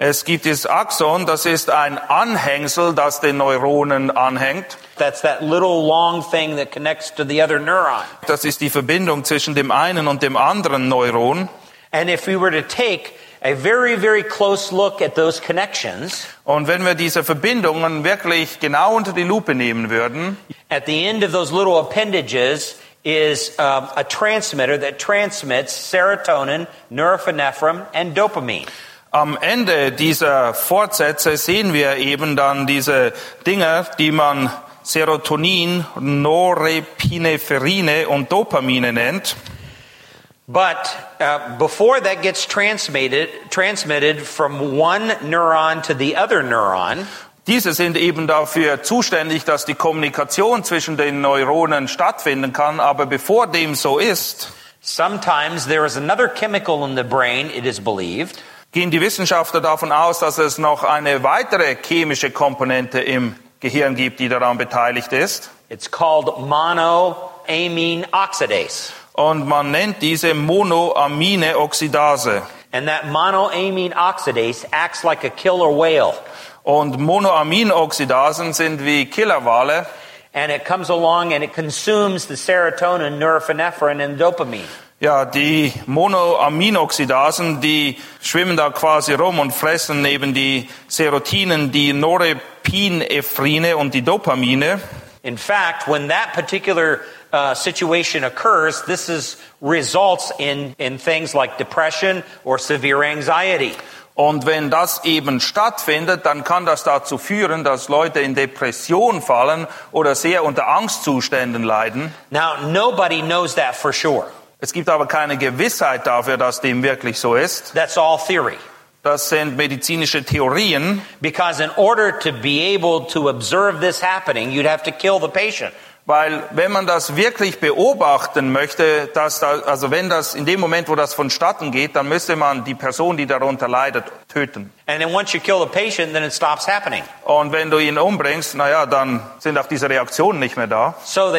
Es gibt das Axon, das ist ein Anhängsel, das den Neuronen anhängt. That's that little long thing that connects to the other neuron. Das ist die Verbindung zwischen dem einen und dem anderen Neuron. And if we were to take a very, very close look at those connections, Und wenn wir diese Verbindungen wirklich genau unter die Lupe nehmen würden, at the end of those little appendages is um, a transmitter that transmits serotonin, norepinephrine, and dopamine. Am Ende dieser Fortsätze sehen wir eben dann diese Dinge, die man Serotonin, Norepinephrine und Dopamine nennt. But uh, before that gets transmitted, transmitted from one neuron to the other neuron, Diese sind eben dafür zuständig, dass die Kommunikation zwischen den Neuronen stattfinden kann. Aber bevor dem so ist, sometimes there is another chemical in the brain, it is believed, gehen die Wissenschaftler davon aus, dass es noch eine weitere chemische Komponente im Gehirn gibt, die daran beteiligt ist. It's called monoamine oxidase. Und man nennt diese Monoamine Oxidase. And that monoamine oxidase acts like a killer whale. Und Monoaminoxidasen sind wie Killerwale. And it comes along and it consumes the serotonin, norepinephrine, and dopamine. Ja, die Monoaminoxidasen, die schwimmen da quasi rum und fressen eben die Serotinen, die Norepinephrine und die Dopamine. In fact, when that particular uh, situation occurs, this is results in, in things like depression or severe anxiety. Und wenn das eben stattfindet, dann kann das dazu führen, dass Leute in Depression fallen oder sehr unter Angstzuständen leiden. Now, nobody knows that for sure. Es gibt aber keine Gewissheit dafür, dass dem wirklich so ist. That's all theory. Das sind medizinische Theorien. Because in order to be able to observe this happening, you'd have to kill the patient. Weil wenn man das wirklich beobachten möchte, dass da, also wenn das in dem Moment, wo das vonstatten geht, dann müsste man die Person, die darunter leidet, töten. Patient. Und wenn du ihn umbringst, naja, dann sind auch diese Reaktionen nicht mehr da. So.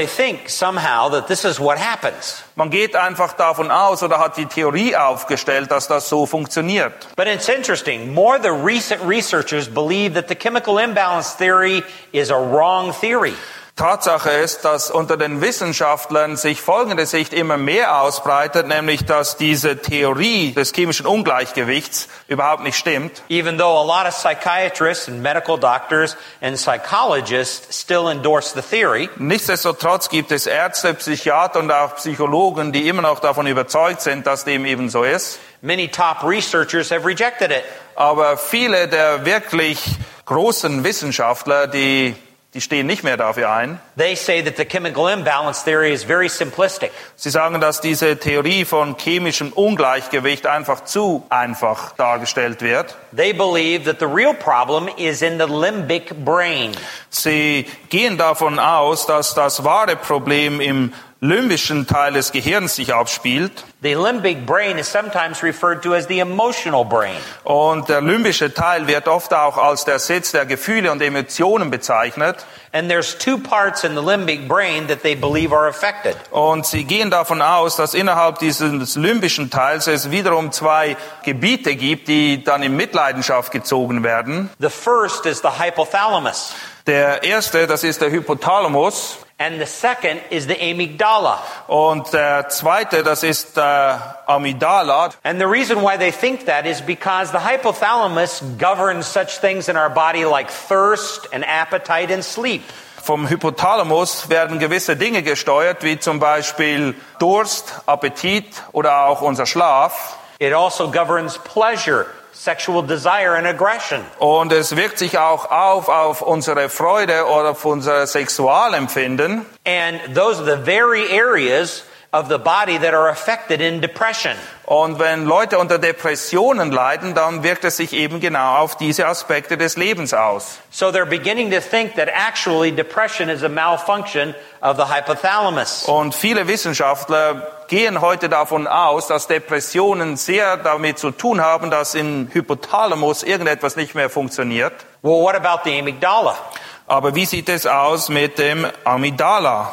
Man geht einfach davon aus oder hat die Theorie aufgestellt, dass das so funktioniert. But it's interesting. More the recent researchers believe that the chemical imbalance theory is a wrong theory. Tatsache ist, dass unter den Wissenschaftlern sich folgende Sicht immer mehr ausbreitet, nämlich dass diese Theorie des chemischen Ungleichgewichts überhaupt nicht stimmt. Even though a lot of psychiatrists and medical doctors and psychologists still endorse the theory, Nichtsdestotrotz gibt es Ärzte, Psychiater und auch Psychologen, die immer noch davon überzeugt sind, dass dem eben so ist. many top researchers have rejected it. Aber viele der wirklich großen Wissenschaftler, die die stehen nicht mehr dafür ein. They say that the chemical imbalance theory is very simplistic. Sie sagen, dass diese Theorie von chemischem Ungleichgewicht einfach zu einfach dargestellt wird. They believe that the real problem is in the limbic brain. Sie gehen davon aus, dass das wahre Problem im limbischen Teil des Gehirns sich abspielt. The limbic brain is sometimes referred to as the emotional brain. Und der limbische Teil wird oft auch als der Sitz der Gefühle und Emotionen bezeichnet. And there's two parts in the limbic brain that they believe are affected. Und sie gehen davon aus, dass innerhalb dieses limbischen Teils es wiederum zwei Gebiete gibt, die dann in Mitleidenschaft gezogen werden. The first is the hypothalamus, Der erste, das ist der Hypothalamus. And the second is the amygdala. Und der zweite, das ist der Amygdala. And the reason why they think that is because the hypothalamus governs such things in our body like thirst and appetite and sleep. Vom Hypothalamus werden gewisse Dinge gesteuert, wie zum Beispiel Durst, Appetit oder auch unser Schlaf. It also governs pleasure, sexual desire, and aggression. Und es wirkt sich auch auf auf unsere Freude oder auf unser Sexualempfinden. And those are the very areas of the body that are affected in depression. Und wenn Leute unter Depressionen leiden, dann wirkt es sich eben genau auf diese Aspekte des Lebens aus. So they're beginning to think that actually depression is a malfunction of the hypothalamus. Und viele Wissenschaftler gehen heute davon aus, dass Depressionen sehr damit zu tun haben, dass im Hypothalamus irgendetwas nicht mehr funktioniert. Well, what about the amygdala? Aber wie sieht es aus mit dem Amygdala?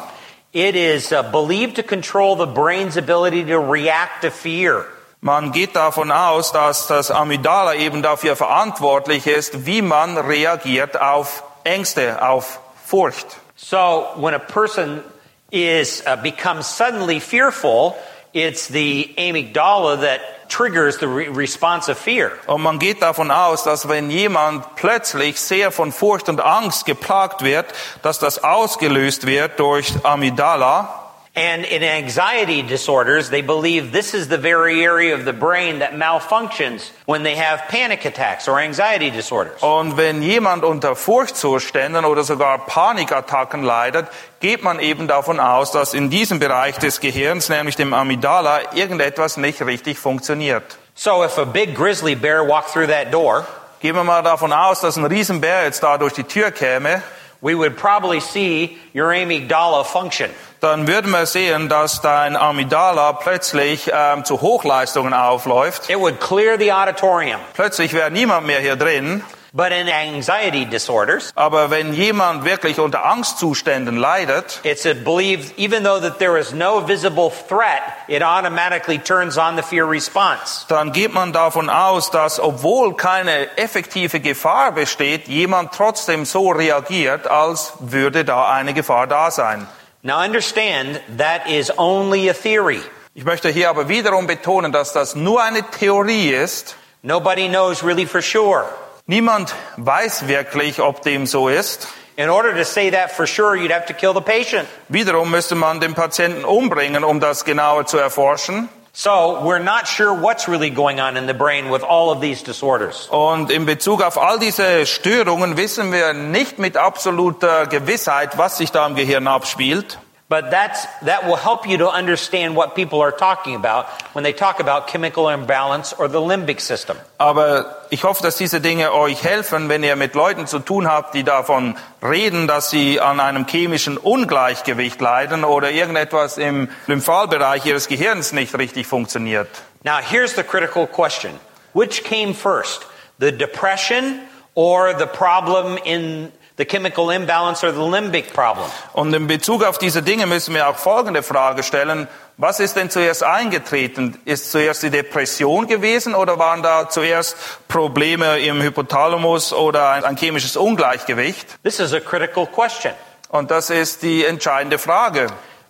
It is uh, believed to control the brain's ability to react to fear. Man geht davon aus, dass das Amygdala eben dafür verantwortlich ist, wie man reagiert auf Ängste, auf Furcht. So when a person is uh, becomes suddenly fearful, it's the amygdala that triggers the re- response of fear. Und man geht davon aus, dass wenn jemand plötzlich sehr von Furcht und Angst geplagt wird, dass das ausgelöst wird durch Amygdala. And in anxiety disorders, they believe this is the very area of the brain that malfunctions when they have panic attacks or anxiety disorders. Und wenn jemand unter Furchtzuständen oder sogar Panikattacken leidet, geht man eben davon aus, dass in diesem Bereich des Gehirns, nämlich dem Amygdala, irgendetwas nicht richtig funktioniert. So if a big grizzly bear walked through that door, Gehen wir mal davon aus, dass ein Riesenbär jetzt da durch die Tür käme, we would probably see your amygdala function. Dann würden wir sehen, dass dein Amygdala plötzlich ähm, zu Hochleistungen aufläuft. It would clear the auditorium. Plötzlich wäre niemand mehr hier drin. But in anxiety disorders, Aber wenn jemand wirklich unter Angstzuständen leidet, it's believed even though that there is no visible threat, it automatically turns on the fear response. dann geht man davon aus, dass obwohl keine effektive Gefahr besteht, jemand trotzdem so reagiert, als würde da eine Gefahr da sein. Now understand that is only a theory. Ich möchte hier aber wiederum betonen, dass das nur eine Theorie ist. Nobody knows really for sure. Niemand weiß wirklich, ob dem so ist. In order to say that for sure, you'd have to kill the patient. Wiederum müsste man den Patienten umbringen, um das genauer zu erforschen. So we're not sure what's really going on in the brain with all of these disorders. Und in Bezug auf all diese Störungen wissen wir nicht mit absoluter Gewissheit, was sich da im Gehirn abspielt. But that's, that will help you to understand what people are talking about when they talk about chemical imbalance or the limbic system. Aber ich hoffe, dass diese Dinge euch helfen, wenn ihr mit Leuten zu tun habt, die davon reden, dass sie an einem chemischen Ungleichgewicht leiden oder irgendetwas im Lymphalbereich ihres Gehirns nicht richtig funktioniert. Now here's the critical question. Which came first? The depression or the problem in the chemical imbalance or the limbic problem? Und in Bezug auf diese Dinge müssen wir auch folgende Frage stellen. Was ist denn zuerst eingetreten? Ist zuerst die Depression gewesen oder waren da zuerst Probleme im Hypothalamus oder ein, ein chemisches Ungleichgewicht? This is a critical question. Und das ist die entscheidende Frage.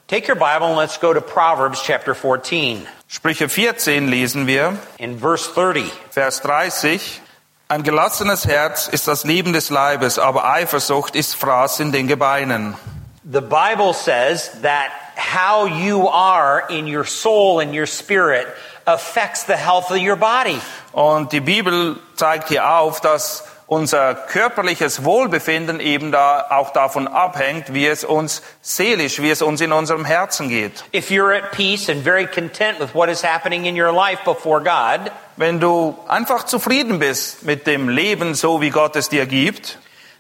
Take your Bible and let's go to Proverbs chapter 14. Sprüche 14 lesen wir, In verse 30, Vers 30. Ein gelassenes Herz ist das Leben des Leibes, aber Eifersucht ist Fraß in den Gebeinen. the Bible says that how you are in your soul and your spirit affects the health of your body. Und die Bibel zeigt hier auf, dass unser körperliches Wohlbefinden eben da auch davon abhängt, wie es uns seelisch, wie es uns in unserem Herzen geht. If you're at peace and very content with what is happening in your life before God, Wenn du einfach zufrieden bist mit dem Leben, so wie Gott es dir gibt,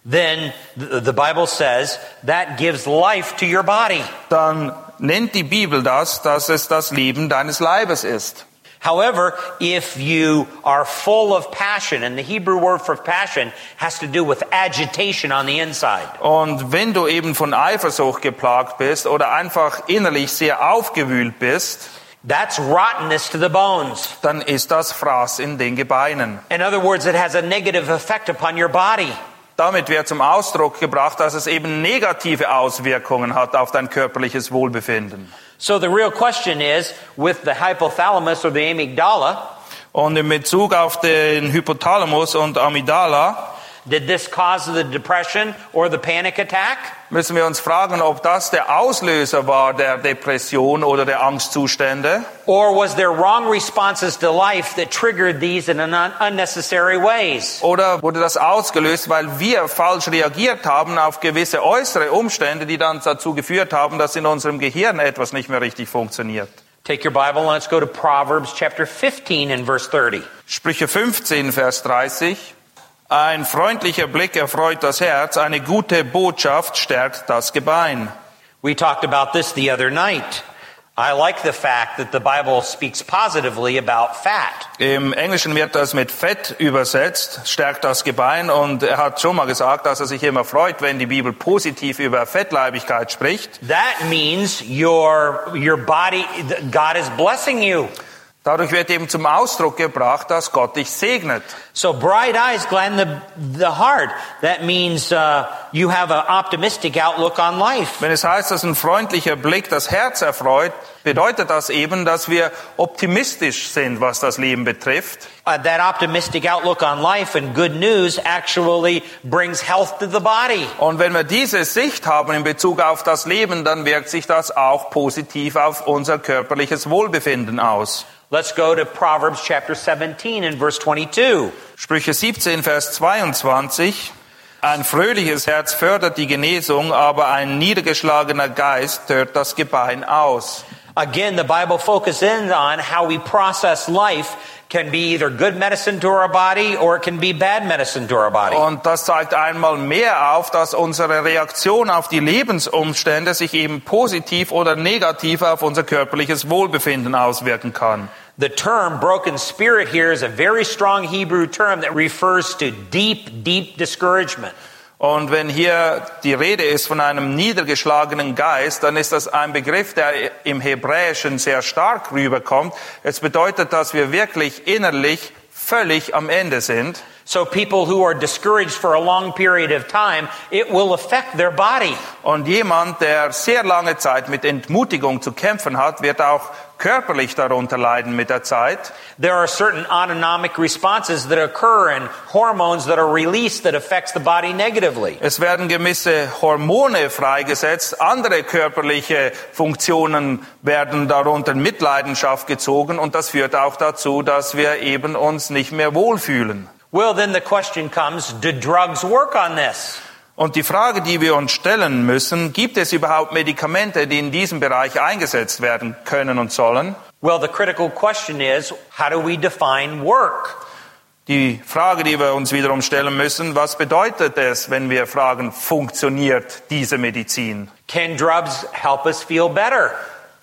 then the Bible says that gives life to your body. dann nennt die Bibel das, dass es das Leben deines Leibes ist. However, if you are full of passion, and the Hebrew word for passion has to do with agitation on the inside. Und wenn du eben von Eifersucht geplagt bist oder einfach innerlich sehr aufgewühlt bist, That's rottenness to the bones. dann ist das Fraß in den Gebeinen. In other words, it has a negative effect upon your body. Damit wird zum Ausdruck gebracht, dass es eben negative Auswirkungen hat auf dein körperliches Wohlbefinden. So the real question is, with the hypothalamus or the amygdala, Und in Bezug auf den Hypothalamus und Amygdala did this cause the depression or the panic attack? müssen wir uns fragen, ob das der Auslöser war der Depression oder der Angstzustände Or was there wrong responses to life that triggered these in un- unnecessary ways? oder wurde das ausgelöst, weil wir falsch reagiert haben auf gewisse äußere Umstände, die dann dazu geführt haben, dass in unserem Gehirn etwas nicht mehr richtig funktioniert. Take your Bible and let's go to Proverbs chapter 15 and verse 30. Sprüche 15, Vers 30. Ein freundlicher Blick erfreut das Herz, eine gute Botschaft stärkt das Gebein. We talked about this the other night. I like the fact that the Bible speaks positively about fat. Im Englischen wird das mit Fett übersetzt, stärkt das Gebein und er hat schon mal gesagt, dass er sich immer freut, wenn die Bibel positiv über Fettleibigkeit spricht. That means your, your body, God is blessing you. Dadurch wird eben zum Ausdruck gebracht, dass Gott dich segnet. So bright eyes gladden the, the heart. That means uh, you have an optimistic outlook on life. Wenn es heißt, dass ein freundlicher Blick das Herz erfreut, bedeutet das eben, dass wir optimistisch sind, was das Leben betrifft. Uh, that optimistic outlook on life and good news actually brings health to the body. Und wenn wir diese Sicht haben in Bezug auf das Leben, dann wirkt sich das auch positiv auf unser körperliches Wohlbefinden aus. Let's go to Proverbs chapter 17 and verse 22. Sprüche 17, Vers 22. Ein fröhliches Herz fördert die Genesung, aber ein niedergeschlagener Geist hört das Gebein aus. Again, the Bible focuses in on how we process life can be either good medicine to our body or it can be bad medicine to our body. Und das zeigt einmal mehr auf, dass unsere Reaktion auf die Lebensumstände sich eben positiv oder negativ auf unser körperliches Wohlbefinden auswirken kann. The term broken spirit here is a very strong Hebrew term that refers to deep, deep discouragement. Und wenn hier die Rede ist von einem niedergeschlagenen Geist, dann ist das ein Begriff, der im Hebräischen sehr stark rüberkommt. Es bedeutet, dass wir wirklich innerlich völlig am Ende sind. So people who are discouraged for a long period of time, it will affect their body. Und jemand, der sehr lange Zeit mit Entmutigung zu kämpfen hat, wird auch körperlich darunter leiden mit der Zeit. There are certain autonomic responses that occur and hormones that are released that affects the body negatively. Es werden gewisse Hormone freigesetzt, andere körperliche Funktionen werden darunter in Mitleidenschaft gezogen und das führt auch dazu, dass wir eben uns nicht mehr wohlfühlen. Well, then the question comes, do drugs work on this? Und die Frage, die wir uns stellen müssen, gibt es überhaupt Medikamente, die in diesem Bereich eingesetzt werden können und sollen? Well, the critical question is, how do we define work? Die Frage, die wir uns wiederum stellen müssen, was bedeutet es, wenn wir fragen, funktioniert diese Medizin? Can drugs help us feel better?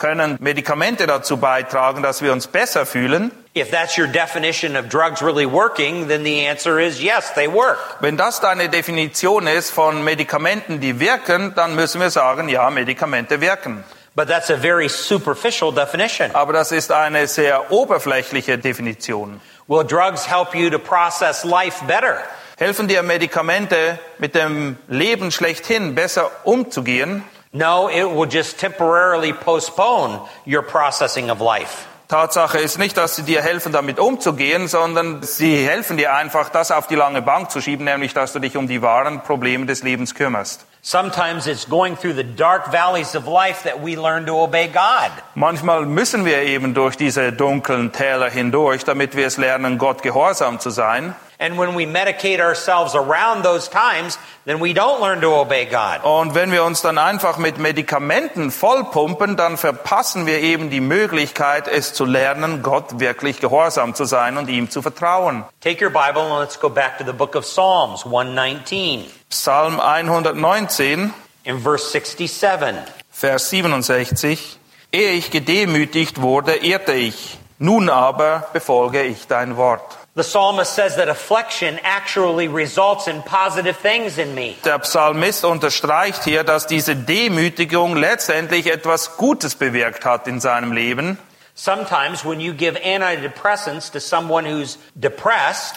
Können Medikamente dazu beitragen, dass wir uns besser fühlen? If that's your definition of drugs really working, then the answer is yes, they work. Wenn das deine Definition ist von Medikamenten, die wirken, dann müssen wir sagen, ja, Medikamente wirken. But that's a very superficial definition. Aber das ist eine sehr oberflächliche Definition. Will drugs help you to process life better? Helfen dir Medikamente, mit dem Leben schlechthin besser umzugehen? No, it will just temporarily postpone your processing of life. Tatsache ist nicht, dass sie dir helfen, damit umzugehen, sondern sie helfen dir einfach, das auf die lange Bank zu schieben, nämlich, dass du dich um die wahren Probleme des Lebens kümmerst. Sometimes it's going through the dark valleys of life that we learn to obey God. Manchmal müssen wir eben durch diese dunklen Täler hindurch, damit wir es lernen, Gott gehorsam zu sein. And when we medicate ourselves around those times, then we don't learn to obey God. Und wenn wir uns dann einfach mit Medikamenten vollpumpen, dann verpassen wir eben die Möglichkeit, es zu lernen, Gott wirklich gehorsam zu sein und ihm zu vertrauen. Take your Bible and let's go back to the book of Psalms 119 Psalm 119, in verse 67. Vers 67. Ehe ich gedemütigt wurde, ehrte ich. Nun aber befolge ich dein Wort. The psalmist says that affliction actually results in positive things in me. Der Psalmist unterstreicht hier, dass diese Demütigung letztendlich etwas Gutes bewirkt hat in seinem Leben. Sometimes when you give antidepressants to someone who's depressed,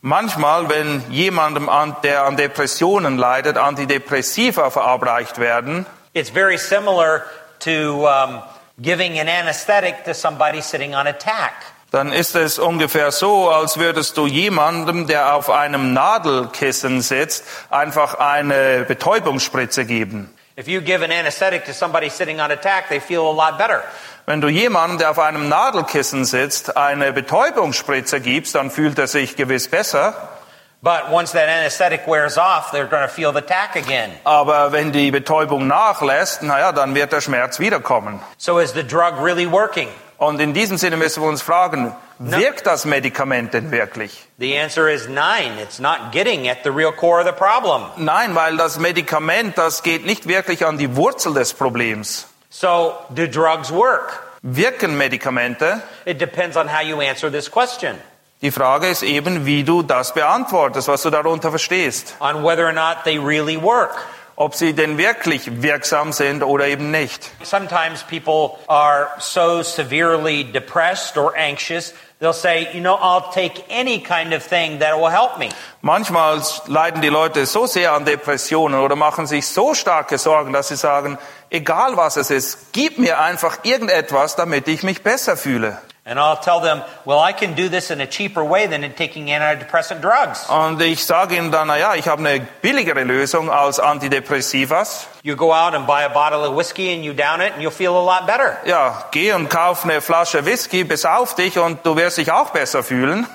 Manchmal, wenn jemandem, an- der an Depressionen leidet, Antidepressiva verabreicht werden, it's very similar to um, giving an anesthetic to somebody sitting on a tack. Dann ist es ungefähr so, als würdest du jemandem, der auf einem Nadelkissen sitzt, einfach eine Betäubungsspritze geben. If you give an anesthetic to somebody sitting on a tack, they feel a lot better. Wenn du jemandem, der auf einem Nadelkissen sitzt, eine Betäubungsspritze gibst, dann fühlt er sich gewiss besser. But once that anesthetic wears off, they're going to feel the tack again. Aber wenn die Betäubung nachlässt, naja, dann wird der Schmerz wiederkommen. So is the drug really working? Und in diesem Sinne müssen wir uns fragen, wirkt das Medikament denn wirklich? The answer is nine. It's not getting at the real core of the problem. Nein, weil das Medikament, das geht nicht wirklich an die Wurzel des Problems. So, do drugs work? Wirken Medikamente? It depends on how you answer this question, Die Frage ist eben, wie du das beantwortest, was du darunter verstehst. on whether or not they really work. Ob sie denn wirklich wirksam sind oder eben nicht. Sometimes people are so severely depressed or anxious, they'll say, you know, I'll take any kind of thing that will help me. Manchmal leiden die Leute so sehr an Depressionen oder machen sich so starke Sorgen, dass sie sagen, egal was es ist, gib mir einfach irgendetwas, damit ich mich besser fühle. And I'll tell them, well, I can do this in a cheaper way than in taking antidepressant drugs. Und ich sage ihnen dann, na ja, ich habe eine billigere Lösung als Antidepressivas. You go out and buy a bottle of whiskey and you down it and you'll feel a lot better. Ja, geh und kauf eine Flasche Whisky, besauf dich und du wirst dich auch besser fühlen.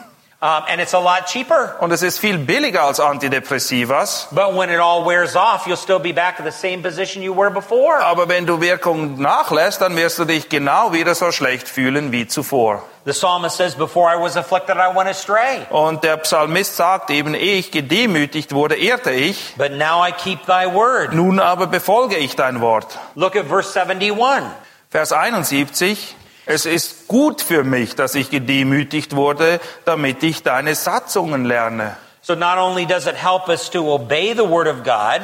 Um, and it's a lot cheaper. Und es ist viel billiger als Antidepressivas. But when it all wears off, you'll still be back in the same position you were before. Aber wenn du Wirkung nachlässt, dann wirst du dich genau wieder so schlecht fühlen wie zuvor. The psalmist says, Before I was afflicted, I went astray. Und der Psalmist sagt eben, ehe ich gedemütigt wurde, ehrte ich. But now I keep thy word. Nun aber befolge ich dein Wort. Look at verse 71. Vers 71. Es ist gut für mich, dass ich gedemütigt wurde, damit ich deine Satzungen lerne. So not only does it help us to obey the word of God,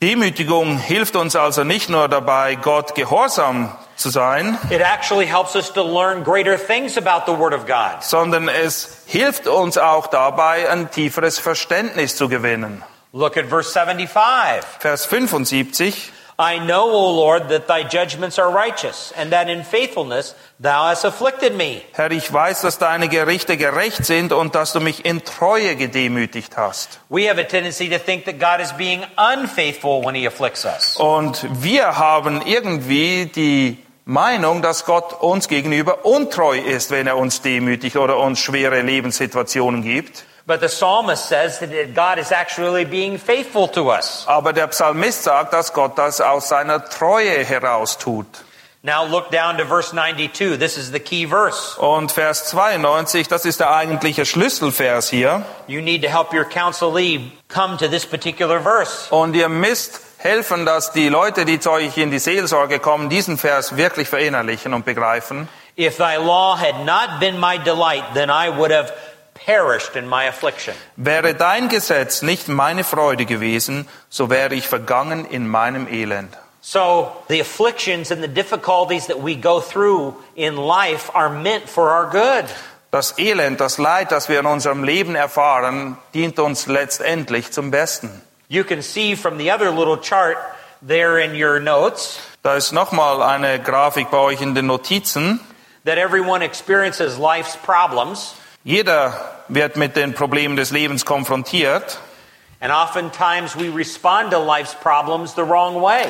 Demütigung hilft uns also nicht nur dabei, Gott gehorsam zu sein, it actually helps us to learn greater things about the word of God. sondern es hilft uns auch dabei, ein tieferes Verständnis zu gewinnen. Look at verse 75. Vers 75. I know, O Lord, that thy judgments are righteous, and that in faithfulness thou hast afflicted me. Herr, ich weiß, dass deine Gerichte gerecht sind und dass du mich in Treue gedemütigt hast. We have a tendency to think that God is being unfaithful when he afflicts us. Und wir haben irgendwie die Meinung, dass Gott uns gegenüber untreu ist, wenn er uns demütigt oder uns schwere Lebenssituationen gibt. But the psalmist says that God is actually being faithful to us. Aber der Psalmist sagt, dass Gott das aus seiner Treue heraus tut. Now look down to verse 92. This is the key verse. Und Vers 92, das ist der eigentliche Schlüsselvers hier. You need to help your counselee come to this particular verse. Und ihr müsst helfen, dass die Leute, die zu euch in die Seelsorge kommen, diesen Vers wirklich verinnerlichen und begreifen. If thy law had not been my delight, then I would have perished in my affliction. Wäre dein Gesetz nicht meine Freude gewesen, so wäre ich vergangen in meinem Elend. So the afflictions and the difficulties that we go through in life are meant for our good. Das Elend, das Leid, das wir in unserem Leben erfahren, dient uns letztendlich zum Besten. You can see from the other little chart there in your notes Da ist nochmal eine Grafik bei euch in den Notizen. that everyone experiences life's problems, Jeder wird mit den Problemen des Lebens konfrontiert. and oftentimes we respond to life's problems the wrong way.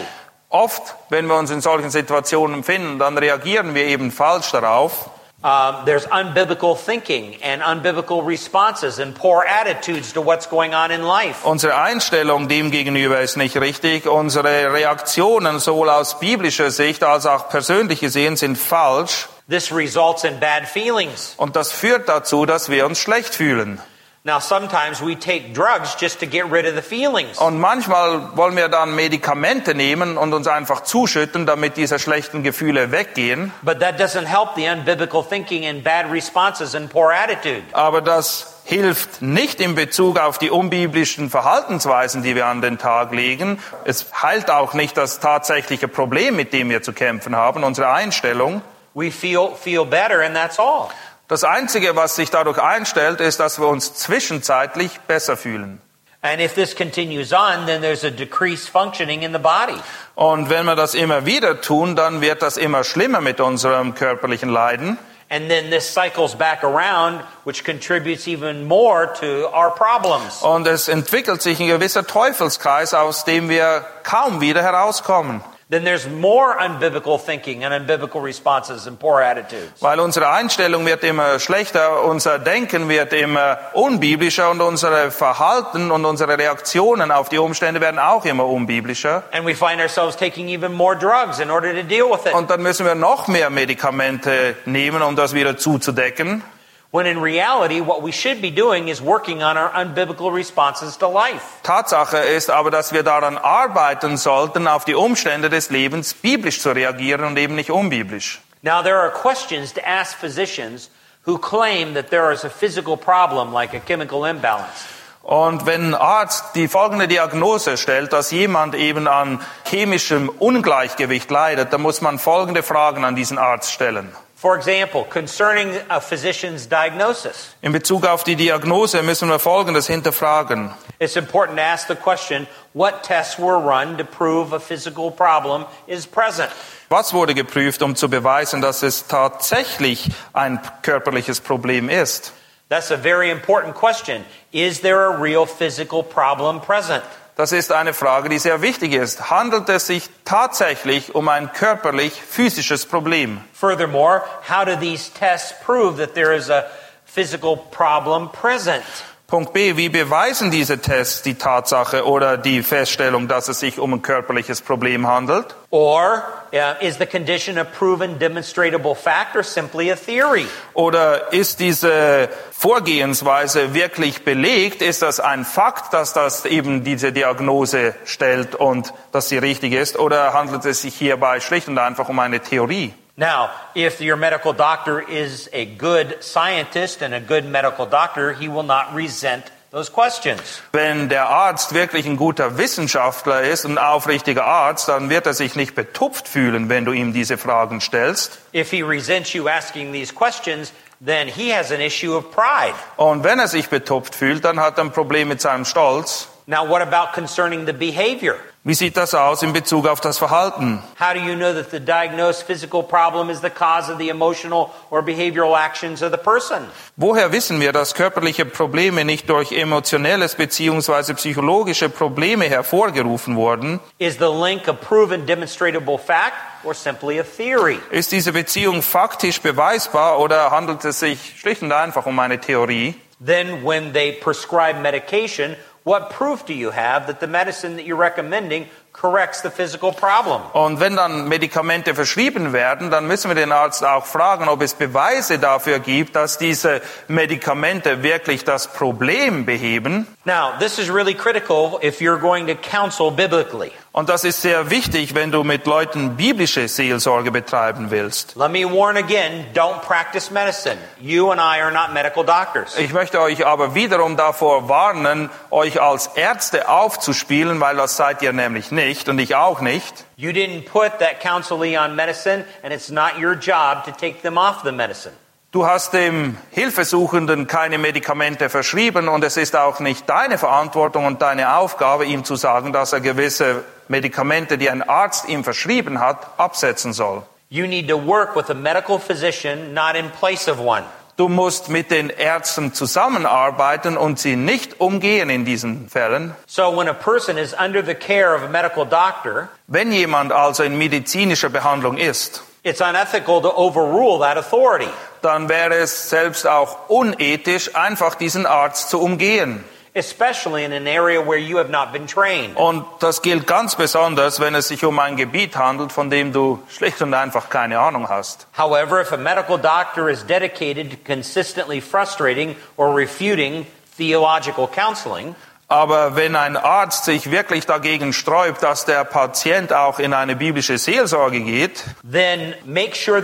Oft, wenn wir uns in solchen Situationen finden, dann reagieren wir eben falsch darauf. Um, there's unbiblical thinking and unbiblical responses and poor attitudes to what's going on in life. Unsere Einstellung dem gegenüber ist nicht richtig. Unsere Reaktionen sowohl aus biblischer Sicht als auch persönlich gesehen sind falsch. This results in bad feelings. Und das führt dazu, dass wir uns schlecht fühlen. Now, sometimes we take drugs just to get rid of the feelings. Und manchmal wollen wir dann Medikamente nehmen und uns einfach zuschütten, damit diese schlechten Gefühle weggehen. But that doesn't help the unbiblical thinking and bad responses and poor attitude. Aber das hilft nicht in Bezug auf die unbiblischen Verhaltensweisen, die wir an den Tag legen. Es heilt auch nicht das tatsächliche Problem, mit dem wir zu kämpfen haben, unsere Einstellung. We feel, feel better, and that's all. Das Einzige, was sich dadurch einstellt, ist, dass wir uns zwischenzeitlich besser fühlen. And if this continues on, then there's a decreased functioning in the body. Und wenn wir das immer wieder tun, dann wird das immer schlimmer mit unserem körperlichen Leiden. And then this cycles back around, which contributes even more to our problems. Und es entwickelt sich ein gewisser Teufelskreis, aus dem wir kaum wieder herauskommen. Then there's more unbiblical thinking and unbiblical responses and poor attitudes. Weil unsere Einstellung wird immer schlechter, unser Denken wird immer unbiblischer und unsere Verhalten und unsere Reaktionen auf die Umstände werden auch immer unbiblischer. And we find ourselves taking even more drugs in order to deal with it. Und dann müssen wir noch mehr Medikamente nehmen, um das wieder zuzudecken. When in reality, what we should be doing is working on our unbiblical responses to life. Tatsache ist aber, dass wir daran arbeiten sollten, auf die Umstände des Lebens biblisch zu reagieren und eben nicht unbiblisch. Now, there are questions to ask physicians who claim that there is a physical problem like a chemical imbalance. Und wenn ein Arzt die folgende Diagnose stellt, dass jemand eben an chemischem Ungleichgewicht leidet, dann muss man folgende Fragen an diesen Arzt stellen. For example, concerning a physician's diagnosis, In Bezug auf die Diagnose müssen wir Folgendes hinterfragen. it's important to ask the question what tests were run to prove a physical problem is present? Was wurde geprüft, um zu beweisen, dass es tatsächlich ein körperliches Problem ist? That's a very important question. Is there a real physical problem present? Das ist eine Frage, die sehr wichtig ist. Handelt es sich tatsächlich um ein körperlich-physisches Problem? Furthermore, how do these tests prove that there is a physical problem present? Punkt B. Wie beweisen diese Tests die Tatsache oder die Feststellung, dass es sich um ein körperliches Problem handelt? Or uh, is the condition a proven demonstrable fact or simply a theory? Oder ist diese Vorgehensweise wirklich belegt? Ist das ein Fakt, dass das eben diese Diagnose stellt und dass sie richtig ist? Oder handelt es sich hierbei schlicht und einfach um eine Theorie? Now, if your medical doctor is a good scientist and a good medical doctor, he will not resent those questions. Wenn der Arzt wirklich ein guter Wissenschaftler ist, ein aufrichtiger Arzt, dann wird er sich nicht betupft fühlen, wenn du ihm diese Fragen stellst. If he resents you asking these questions, then he has an issue of pride. Und wenn er sich betupft fühlt, dann hat er ein Problem mit seinem Stolz. Now, what about concerning the behavior? Wie sieht das aus in Bezug auf das Verhalten? How do you know that the diagnosed physical problem is the cause of the emotional or behavioral actions of the person? Woher wissen wir, dass körperliche Probleme nicht durch emotionelles bzw. psychologische Probleme hervorgerufen wurden? Is the link a proven demonstrable fact or simply a theory? Ist diese Beziehung faktisch beweisbar oder handelt es sich schlicht und einfach um eine Theorie? Then, when they prescribe medication, what proof do you have that the medicine that you're recommending corrects the physical problem? Und wenn dann Medikamente verschrieben werden, dann müssen wir den Arzt auch fragen, ob es Beweise dafür gibt, dass diese Medikamente wirklich das Problem beheben. Now, this is really critical if you're going to counsel biblically. Und das ist sehr wichtig, wenn du mit Leuten biblische Seelsorge betreiben willst. Let me warn again, don't practice medicine. You and I are not medical doctors. Ich möchte euch aber wiederum davor warnen, euch als Ärzte aufzuspielen, weil das seid ihr nämlich nicht und ich auch nicht. You didn't put that counselee on medicine, and it's not your job to take them off the medicine. Du hast dem Hilfesuchenden keine Medikamente verschrieben und es ist auch nicht deine Verantwortung und deine Aufgabe, ihm zu sagen, dass er gewisse Medikamente, die ein Arzt ihm verschrieben hat, absetzen soll. You need to work with a medical physician, not in place of one. Du musst mit den Ärzten zusammenarbeiten und sie nicht umgehen in diesen Fällen. So when a person is under the care of a medical doctor, Wenn jemand also in medizinischer Behandlung ist, it's unethical to overrule that authority. Dann wäre es selbst auch unethisch, einfach diesen Arzt zu umgehen. especially in an area where you have not been trained. Und das gilt ganz besonders, wenn es sich um ein Gebiet handelt, von dem du schlicht und einfach keine Ahnung hast. However, if a medical doctor is dedicated to consistently frustrating or refuting theological counseling, Aber wenn ein Arzt sich wirklich dagegen sträubt, dass der Patient auch in eine biblische Seelsorge geht, then make sure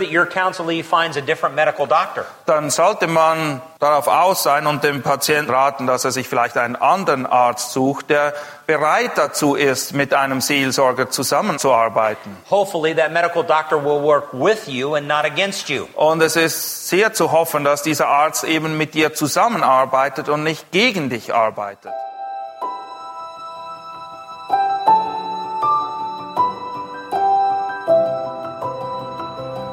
dann sollte man darauf aus sein und dem Patienten raten, dass er sich vielleicht einen anderen Arzt sucht, der bereit dazu ist, mit einem Seelsorger zusammenzuarbeiten. Hopefully, that medical doctor will work with you and not against you. Und es ist sehr zu hoffen, dass dieser Arzt eben mit dir zusammenarbeitet und nicht gegen dich arbeitet.